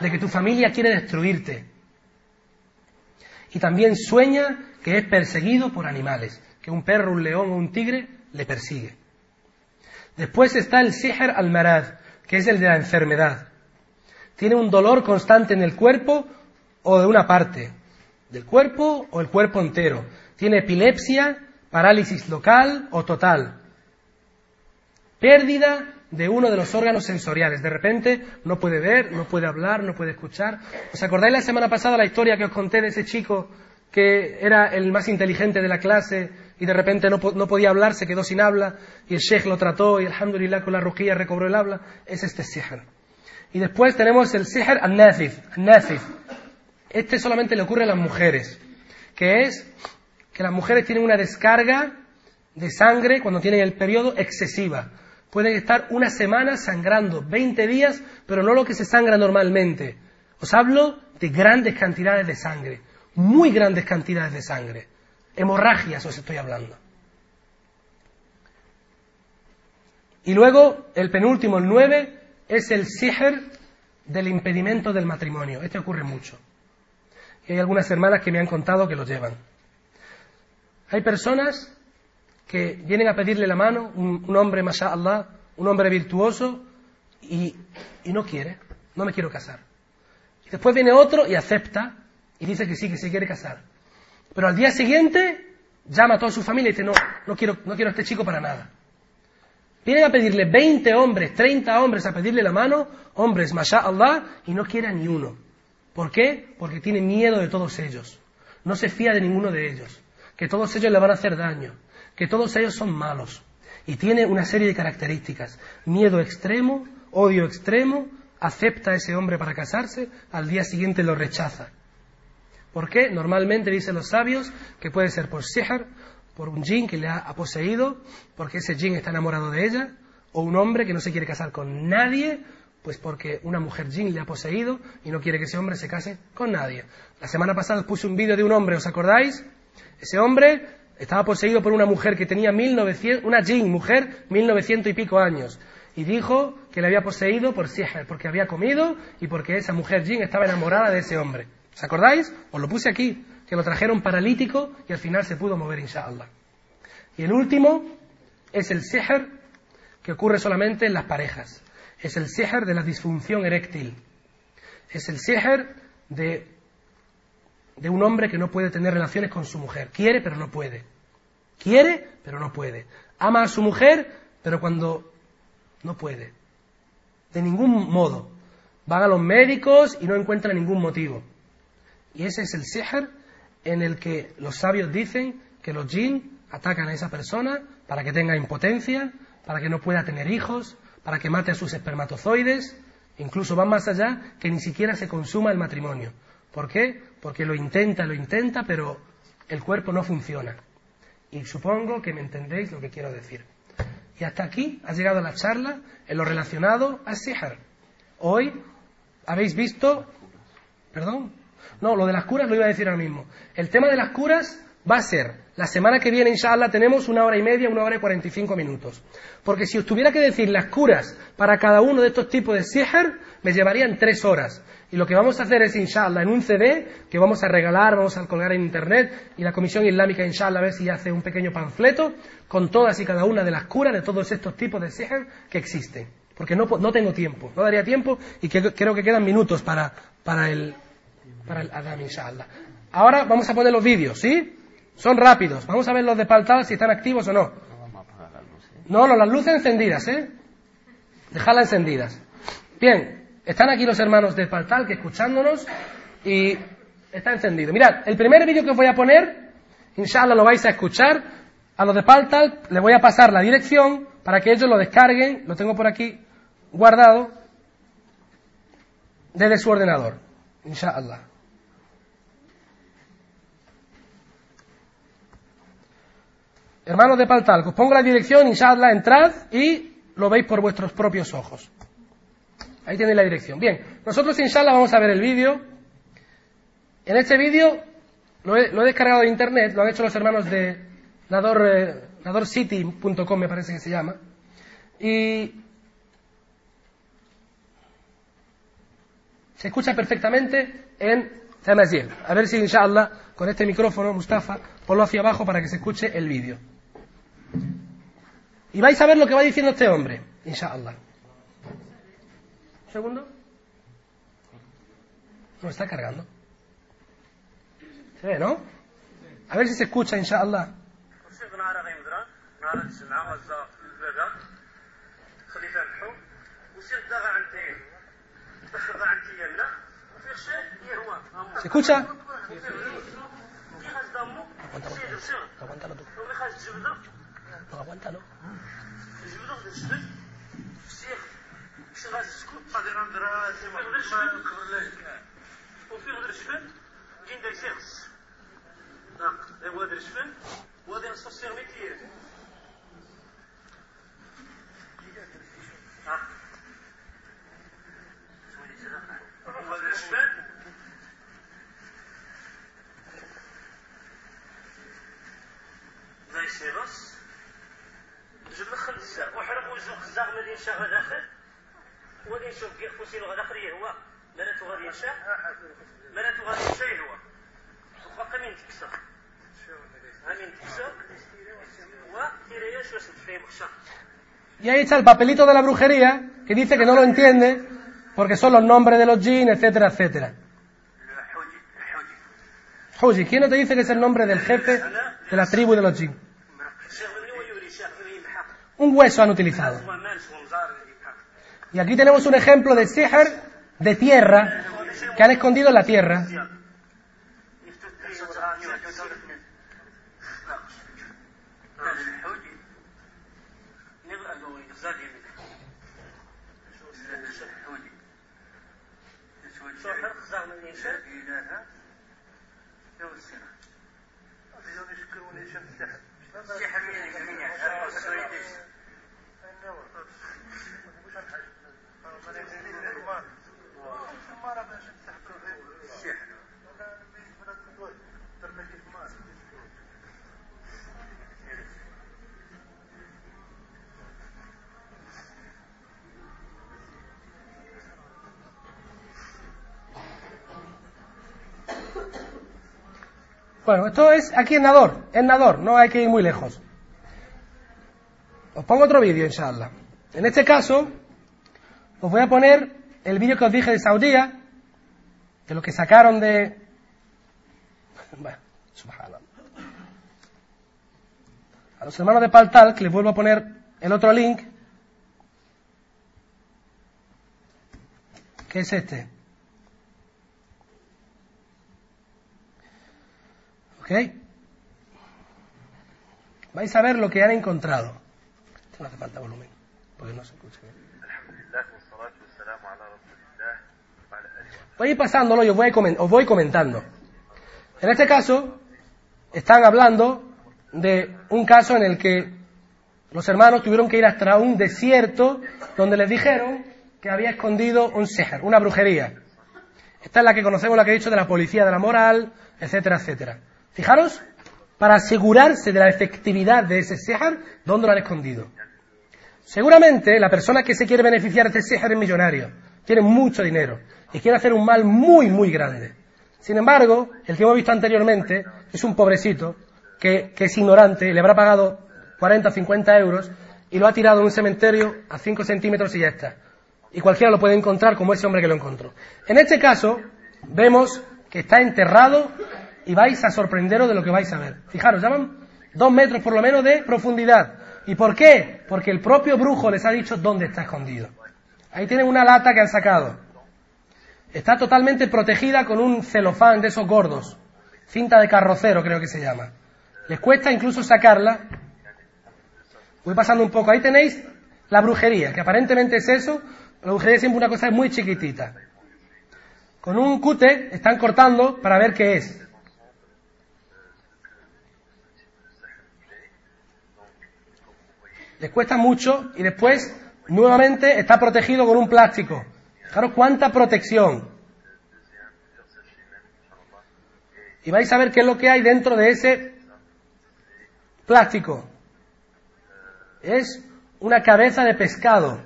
S1: de que tu familia quiere destruirte. Y también sueña que es perseguido por animales, que un perro, un león o un tigre le persigue. Después está el sihr al-marad, que es el de la enfermedad. Tiene un dolor constante en el cuerpo o de una parte del cuerpo o el cuerpo entero. Tiene epilepsia, parálisis local o total. Pérdida de uno de los órganos sensoriales. De repente no puede ver, no puede hablar, no puede escuchar. ¿Os acordáis la semana pasada la historia que os conté de ese chico que era el más inteligente de la clase y de repente no, podía hablar, se quedó sin habla, y el sheikh lo trató y alhamdulillah con la ruquía recobró el habla, es este sihr. Y después tenemos el sihr al-nazif, Este solamente le ocurre a las mujeres, que es que las mujeres tienen una descarga de sangre cuando tienen el periodo excesiva. Pueden estar una semana sangrando, 20 días, pero no lo que se sangra normalmente. Os hablo de grandes cantidades de sangre, muy grandes cantidades de sangre. Hemorragias os estoy hablando. Y luego, el penúltimo, el nueve, es el sihr del impedimento del matrimonio. Este ocurre mucho. Y hay algunas hermanas que me han contado que lo llevan. Hay personas que vienen a pedirle la mano, un, hombre, Allah, un hombre virtuoso, y, y no quiere, no me quiero casar. Y después viene otro y acepta y dice que sí, que se quiere casar. Pero al día siguiente llama a toda su familia y dice, no, no quiero, no quiero a este chico para nada. Vienen a pedirle 20 hombres, 30 hombres a pedirle la mano, hombres, Allah, y no quiere ni uno. ¿Por qué? Porque tiene miedo de todos ellos. No se fía de ninguno de ellos. Que todos ellos le van a hacer daño. Que todos ellos son malos. Y tiene una serie de características. Miedo extremo, odio extremo, acepta a ese hombre para casarse, al día siguiente lo rechaza. ¿Por qué? Normalmente dicen los sabios que puede ser por sihr, por un jin que le ha poseído, porque ese jin está enamorado de ella, o un hombre que no se quiere casar con nadie, pues porque una mujer jin le ha poseído y no quiere que ese hombre se case con nadie. La semana pasada os puse un vídeo de un hombre, ¿os acordáis? Ese hombre estaba poseído por una mujer que tenía 1900, una jin, mujer, 1900 y pico años. y dijo que le había poseído por sihr, porque había comido y porque esa mujer jin estaba enamorada de ese hombre. ¿Os acordáis? Os lo puse aquí, que lo trajeron paralítico y al final se pudo mover, inshallah. Y el último es el sihr que ocurre solamente en las parejas. Es el sihr de la disfunción eréctil. Es el sihr de, de un hombre que no puede tener relaciones con su mujer. Quiere, pero no puede. Quiere, pero no puede. Ama a su mujer, pero cuando no puede. De ningún modo. Van a los médicos y no encuentran ningún motivo. Y ese es el sihr en el que los sabios dicen que los jinn atacan a esa persona para que tenga impotencia, para que no pueda tener hijos, para que mate a sus espermatozoides, incluso van más allá que ni siquiera se consuma el matrimonio. ¿Por qué? Porque lo intenta, lo intenta, pero el cuerpo no funciona. Y supongo que me entendéis lo que quiero decir. Y hasta aquí ha llegado la charla en lo relacionado a Sihr. Hoy habéis visto, perdón, no, lo de las curas lo iba a decir ahora mismo. El tema de las curas va a ser, la semana que viene, inshallah, tenemos una hora y media, una hora y cuarenta y cinco minutos. Porque si os tuviera que decir las curas para cada uno de estos tipos de sihr, me llevarían tres horas. Y lo que vamos a hacer es, inshallah, en un CD que vamos a regalar, vamos a colgar en internet, y la Comisión Islámica, inshallah, a ver si hace un pequeño panfleto con todas y cada una de las curas de todos estos tipos de sihr que existen. Porque no, no tengo tiempo, no daría tiempo, y creo que quedan minutos para, para el, para el Adam, inshallah. Ahora vamos a poner los vídeos, ¿sí? Son rápidos. Vamos a ver los de Paltal si están activos o no. No, no, las luces encendidas, ¿eh? Dejadlas encendidas. Bien, están aquí los hermanos de Paltal que escuchándonos y está encendido. Mirad, el primer vídeo que os voy a poner, inshallah lo vais a escuchar. A los de Paltal les voy a pasar la dirección para que ellos lo descarguen. Lo tengo por aquí guardado desde su ordenador. Inshallah. Hermanos de Paltal, os pongo la dirección, inshallah, entrad y lo veis por vuestros propios ojos. Ahí tenéis la dirección. Bien, nosotros inshallah vamos a ver el vídeo. En este vídeo lo he, descargado de internet, lo han hecho los hermanos de Nador, eh, nadorcity.com me parece que se llama. Y se escucha perfectamente en Tamazir. A ver si inshallah con este micrófono, Mustafa, ponlo hacia abajo para que se escuche el vídeo. Y vais a ver lo que va diciendo este hombre, inshallah. ¿Un segundo? No, está cargando. ¿Se ve, no? A ver si se escucha, inshallah. ¿Se escucha? Aguántalo tú. No, aguántalo.
S3: غادي نديرها سيما ما نكبر ليه وفي غدر شفن جي ندير سيرس داك غادر شفن وغادي نصف سيرميت ليه وغادر شفن زي سيرس جبل خنزة وحرق وزوج خزاغ مدين شهر داخل وغادي نشوف كيف فوسيل غدا خريه هو مالاتو غادي ينشا مالاتو غادي ينشا هو وفاق من تكسر من تكسر وتيريا شو اسم فيه مخشر
S1: Y ahí está el papelito de la brujería que dice que no lo entiende porque son los nombres de los jinn, etcétera, etcétera. Huji, ¿quién no te dice que es el nombre del jefe de la tribu de los jinn? Un hueso han utilizado. Y aquí tenemos un ejemplo de seher de tierra, que han escondido en la tierra. Bueno, esto es aquí en Nador, en Nador, no hay que ir muy lejos. Os pongo otro vídeo, inshallah. En este caso, os voy a poner el vídeo que os dije de Saudía, de lo que sacaron de... Bueno, subhanallah. A los hermanos de Paltal, que les vuelvo a poner el otro link, que es este. ¿Ok? Vais a ver lo que han encontrado. Esto no hace falta volumen, porque no se escucha bien. Voy a ir pasándolo y os voy, os voy comentando. En este caso, están hablando de un caso en el que los hermanos tuvieron que ir hasta un desierto donde les dijeron que había escondido un seher, una brujería. Esta es la que conocemos, la que he dicho de la policía de la moral, etcétera, etcétera. Fijaros, para asegurarse de la efectividad de ese seher, ¿dónde lo han escondido? Seguramente la persona que se quiere beneficiar de este seher es millonario, tiene mucho dinero y quiere hacer un mal muy, muy grande. Sin embargo, el que hemos visto anteriormente es un pobrecito que, es ignorante, le habrá pagado 40 o 50 euros y lo ha tirado en un cementerio a 5 centímetros y ya está. Y cualquiera lo puede encontrar como ese hombre que lo encontró. En este caso, vemos que está enterrado y vais a sorprenderos de lo que vais a ver. Fijaros, llaman dos metros por lo menos de profundidad. ¿Y por qué? Porque el propio brujo les ha dicho dónde está escondido. Ahí tienen una lata que han sacado. Está totalmente protegida con un celofán de esos gordos. Cinta de carrocero creo que se llama. Les cuesta incluso sacarla. Voy pasando un poco. Ahí tenéis la brujería, que aparentemente es eso. La brujería es siempre una cosa muy chiquitita. Con un cúter están cortando para ver qué es. Les cuesta mucho y después nuevamente está protegido con un plástico. Fijaros cuánta protección. Y vais a ver qué es lo que hay dentro de ese plástico. Es una cabeza de pescado.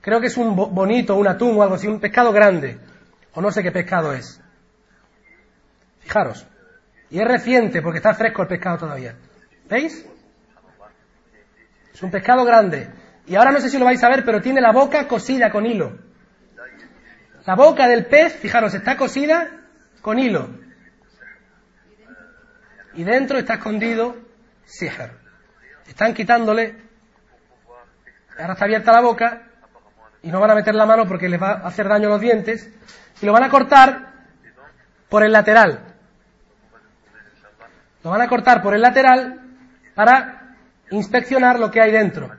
S1: Creo que es un bo- bonito, un atún o algo así, un pescado grande. O no sé qué pescado es. Fijaros. Y es reciente porque está fresco el pescado todavía. ¿Veis? Es un pescado grande. Y ahora no sé si lo vais a ver, pero tiene la boca cosida con hilo. La boca del pez, fijaros, está cosida con hilo. Y dentro está escondido sihr. Están quitándole. Ahora está abierta la boca y no van a meter la mano porque les va a hacer daño a los dientes. Y lo van a cortar por el lateral. Lo van a cortar por el lateral para Inspeccionar lo que hay dentro.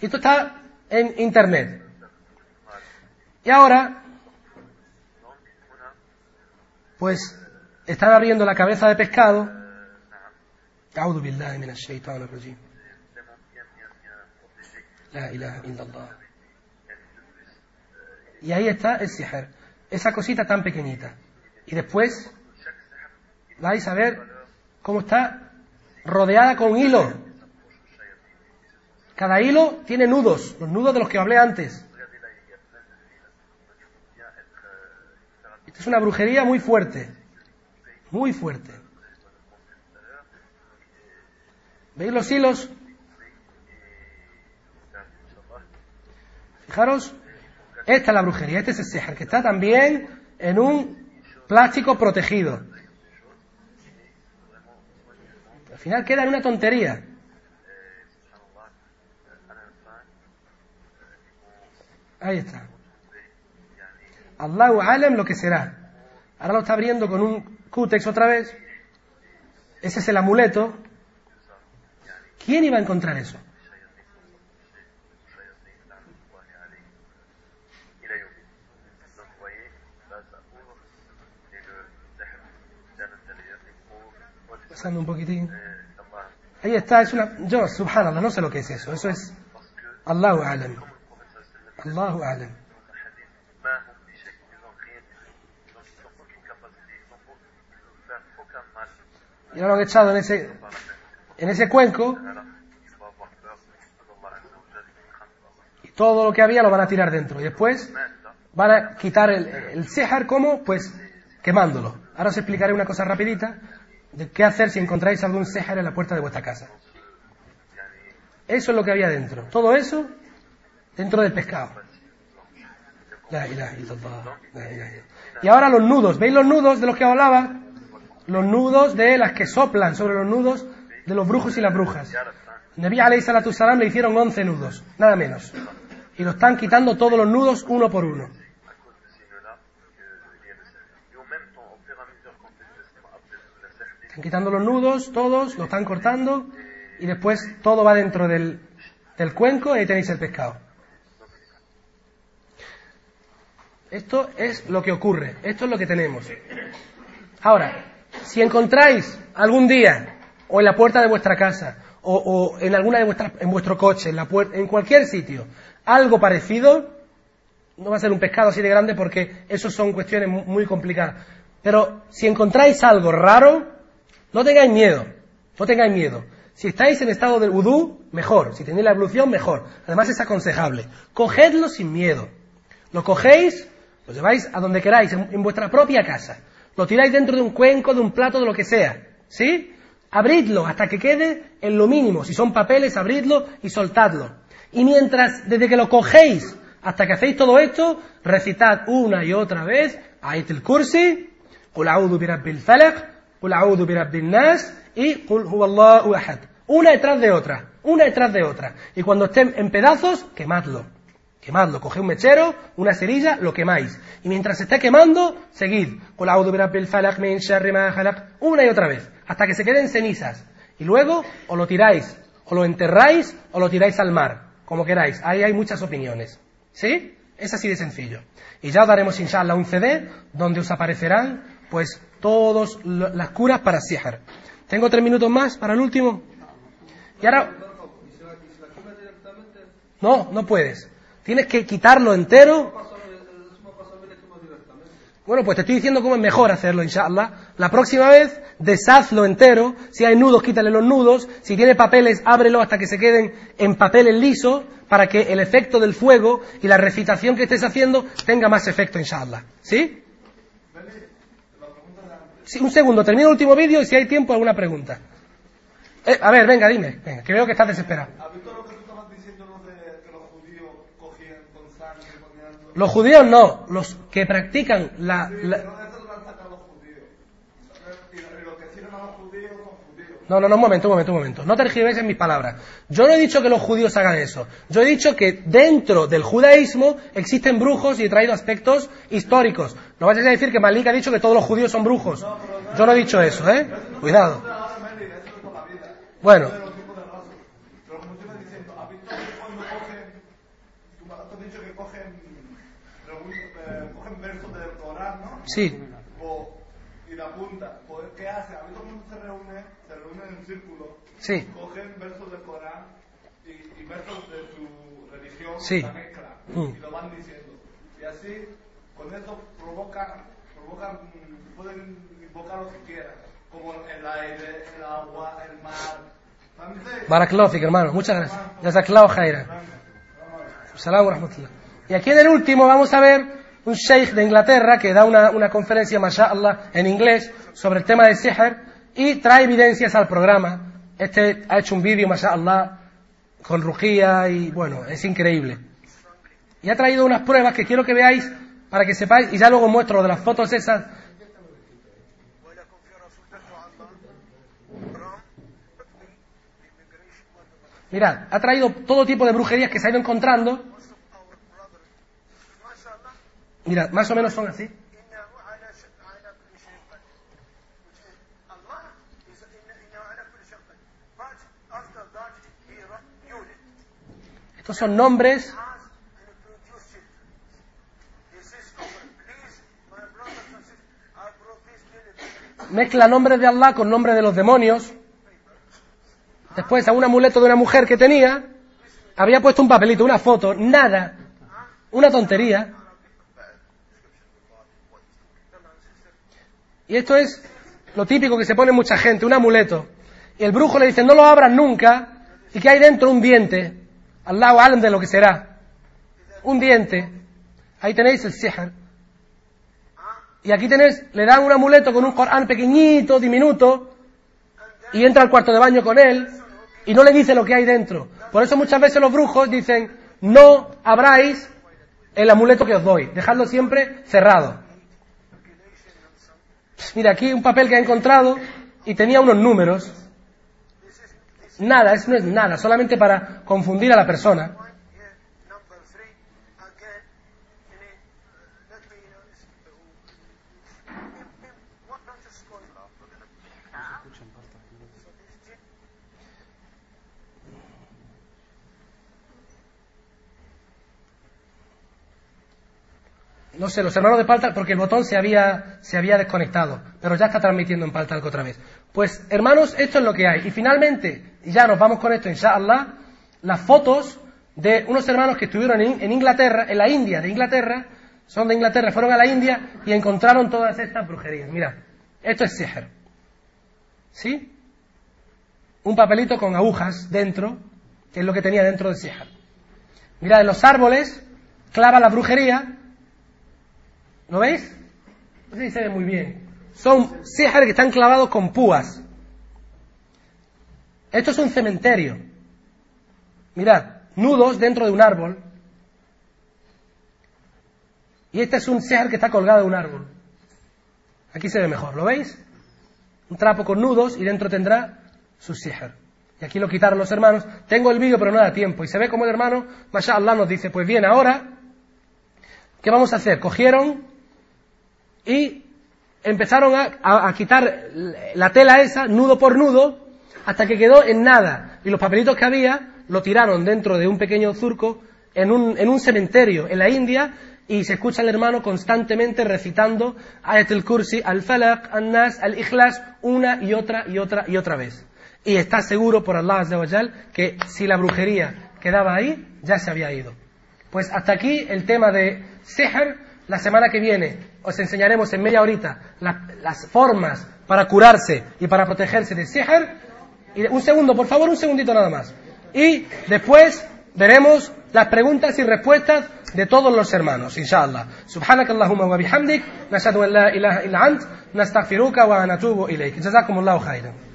S1: Esto está en Internet. Y ahora, pues están abriendo la cabeza de pescado. La ilaha illallah. Y ahí está el siher, esa cosita tan pequeñita. Y después vais a ver cómo está rodeada con hilo. Cada hilo tiene nudos, los nudos de los que hablé antes. Esta es una brujería muy fuerte, muy fuerte. ¿Veis los hilos? Fijaros, esta es la brujería, este es el sihr, que está también en un plástico protegido. Al final queda en una tontería. Ahí está. Allahu alam lo que será. Ahora lo está abriendo con un cútex otra vez. Ese es el amuleto. ¿Quién iba a encontrar eso? Pasando un poquitín. Ahí está, es una... Yo, subhanallah, no sé lo que es eso. Eso es... Allahu alam. Allahu alam. Y ahora lo han echado en ese, en ese cuenco todo lo que había lo van a tirar dentro. Y después van a quitar el, el sihar como, pues, quemándolo. Ahora os explicaré una cosa rapidita de qué hacer si encontráis algún sihar en la puerta de vuestra casa. Eso es lo que había dentro. Todo eso dentro del pescado. Y ahora los nudos. ¿Veis los nudos de los que hablaba? Los nudos de las que soplan sobre los nudos de los brujos y las brujas. Nabi alayhi salatu salam le hicieron 11 nudos, nada menos. Y lo están quitando todos los nudos uno por uno. Quitando los nudos, todos, lo están cortando y después todo va dentro del, cuenco y ahí tenéis el pescado. Esto es lo que ocurre, esto es lo que tenemos. Ahora, si encontráis algún día, o en la puerta de vuestra casa, o, en alguna de vuestras, en vuestro coche, en, la en cualquier sitio, algo parecido, no va a ser un pescado así de grande porque eso son cuestiones mu- muy complicadas. Pero si encontráis algo raro, no tengáis miedo, no tengáis miedo. Si estáis en estado del vudú, mejor. Si tenéis la evolución, mejor. Además es aconsejable. Cogedlo sin miedo. Lo cogéis, lo lleváis a donde queráis, en, vuestra propia casa. Lo tiráis dentro de un cuenco, de un plato, de lo que sea. ¿Sí? Abridlo hasta que quede en lo mínimo. Si son papeles, abridlo y soltadlo. Y mientras, desde que lo cogéis hasta que hacéis todo esto, recitad una y otra vez Ayat Qul bi rabbil falaq, Y. Una detrás de otra, una detrás de otra. Y cuando estén en pedazos, quemadlo. Quemadlo, coged un mechero, una cerilla, lo quemáis. Y mientras se esté quemando, seguid. Una y otra vez, hasta que se queden cenizas. Y luego, o lo tiráis, o lo enterráis, o lo tiráis al mar. Como queráis. Ahí hay muchas opiniones. ¿Sí? Es así de sencillo. Y ya os daremos, inshallah, un CD donde os aparecerán, pues, todas las curas para Sihar. Tengo tres minutos más para el último. Y ahora... No, no puedes. Tienes que quitarlo entero. Bueno, pues te estoy diciendo cómo es mejor hacerlo, inshallah. La próxima vez, deshazlo entero. Si hay nudos, quítale los nudos. Si tiene papeles, ábrelo hasta que se queden en papeles lisos para que el efecto del fuego y la recitación que estés haciendo tenga más efecto, inshallah. ¿Sí? Sí, un segundo, termino el último vídeo y si hay tiempo, alguna pregunta. Eh, a ver, venga, dime. Venga, que veo que estás desesperado.
S4: ¿Has visto lo que tú estabas diciendo lo de que los judíos cogían con sangre y ponían...
S1: Los judíos no, los que practican la... la-
S4: Pero eso lo han sacado los judíos. Y lo- y los que sirven a los judíos son judíos.
S1: No, no, no, un momento, un momento, un momento. No tergiverses mis palabras. Yo no he dicho que los judíos hagan eso. Yo he dicho que dentro del judaísmo existen brujos y he traído aspectos históricos. No vayas a decir que Malik ha dicho que todos los judíos son brujos. Yo no he dicho eso, ¿eh? Cuidado. Bueno,
S4: De los tiempos de raso. Pero como tú me diciendo, ¿has visto que cuando cogen... Tú me has dicho que cogen... reúnen- eh, cogen versos del Corán, ¿no?
S1: sí,
S4: y la punta. ¿qué hace? A se reúne, se reúne en un círculo.
S1: sí,
S4: Cogen versos del Corán y, y versos de su religión,
S1: Sí.
S4: la mezclan
S1: Mm.
S4: y lo van diciendo. Y así, con eso provocan, provocan, mm, pueden invocar lo que quieran, como el aire, el agua, el mar.
S1: Barakallahu hermano. Muchas gracias. Jazakallahu khairan. Salam rahmatullah. Y aquí en el último vamos a ver un sheikh de Inglaterra que da una, una conferencia, mashallah, en inglés sobre el tema de sihr y trae evidencias al programa. Este ha hecho un vídeo, mashallah, con ruquía y bueno, es increíble. Y ha traído unas pruebas que quiero que veáis para que sepáis y ya luego muestro de las fotos esas Mirad, ha traído todo tipo de brujerías que se ha ido encontrando. Mirad, más o menos son así.
S5: Brought this delivery
S1: mezcla nombres de Allah con nombres de los demonios. Después, a un amuleto de una mujer que tenía, había puesto un papelito, una foto, nada, una tontería. Y esto es lo típico que se pone mucha gente, un amuleto. Y el brujo le dice, no lo abras nunca, y que hay dentro un diente. Allahu alam de lo que será. un diente. Ahí tenéis el sihr. Y aquí tenéis, le dan un amuleto con un Corán pequeñito, diminuto, y entra al cuarto de baño con él, y no le dice lo que hay dentro. Por eso muchas veces los brujos dicen, no abráis el amuleto que os doy, dejadlo siempre cerrado. Mira, aquí un papel que he encontrado y tenía unos números. Nada, eso no es nada, solamente para confundir a la persona. No sé, los hermanos de Paltal, porque el botón se había, se había desconectado, pero ya está transmitiendo en Paltal otra vez. Pues, hermanos, esto es lo que hay. Y finalmente, y ya nos vamos con esto, inshallah, las fotos de unos hermanos que estuvieron en, Inglaterra, en la India de Inglaterra, son de Inglaterra, fueron a la India y encontraron todas estas brujerías. Mira, esto es sihr. ¿Sí? Un papelito con agujas dentro, que es lo que tenía dentro del sihr. Mira, en los árboles clava la brujería ¿Lo veis? No sé si se ve muy bien. Son sihr que están clavados con púas. Esto es un cementerio. Mirad, nudos dentro de un árbol. Y este es un sihr que está colgado de un árbol. Aquí se ve mejor, ¿lo veis? Un trapo con nudos y dentro tendrá su sihr. Y aquí lo quitaron los hermanos. Tengo el vídeo pero no da tiempo. Y se ve como el hermano, mashallah, nos dice, pues bien, ahora, ¿qué vamos a hacer? Cogieron y empezaron a, a- quitar la tela esa, nudo por nudo, hasta que quedó en nada. Y los papelitos que había lo tiraron dentro de un pequeño surco en un, en un cementerio en la India y se escucha al hermano constantemente recitando Ayat al-Kursi, al-Falaq, al-Nas, al-Ikhlas, una y otra y otra y otra vez. Y está seguro por Allah Azza wa Jal que si la brujería quedaba ahí, ya se había ido. Pues hasta aquí el tema de Sihr. La semana que viene os enseñaremos en media horita la- las formas para curarse y para protegerse de Sihr. Y un segundo, por favor, un segundito nada más. Y después veremos las preguntas y respuestas de todos los hermanos, inshallah. Allahumma wa bihamdik, nashhadu an la ilaha illa ant, nastaghfiruka wa natubu ilayk. Jazakumullahu khairan.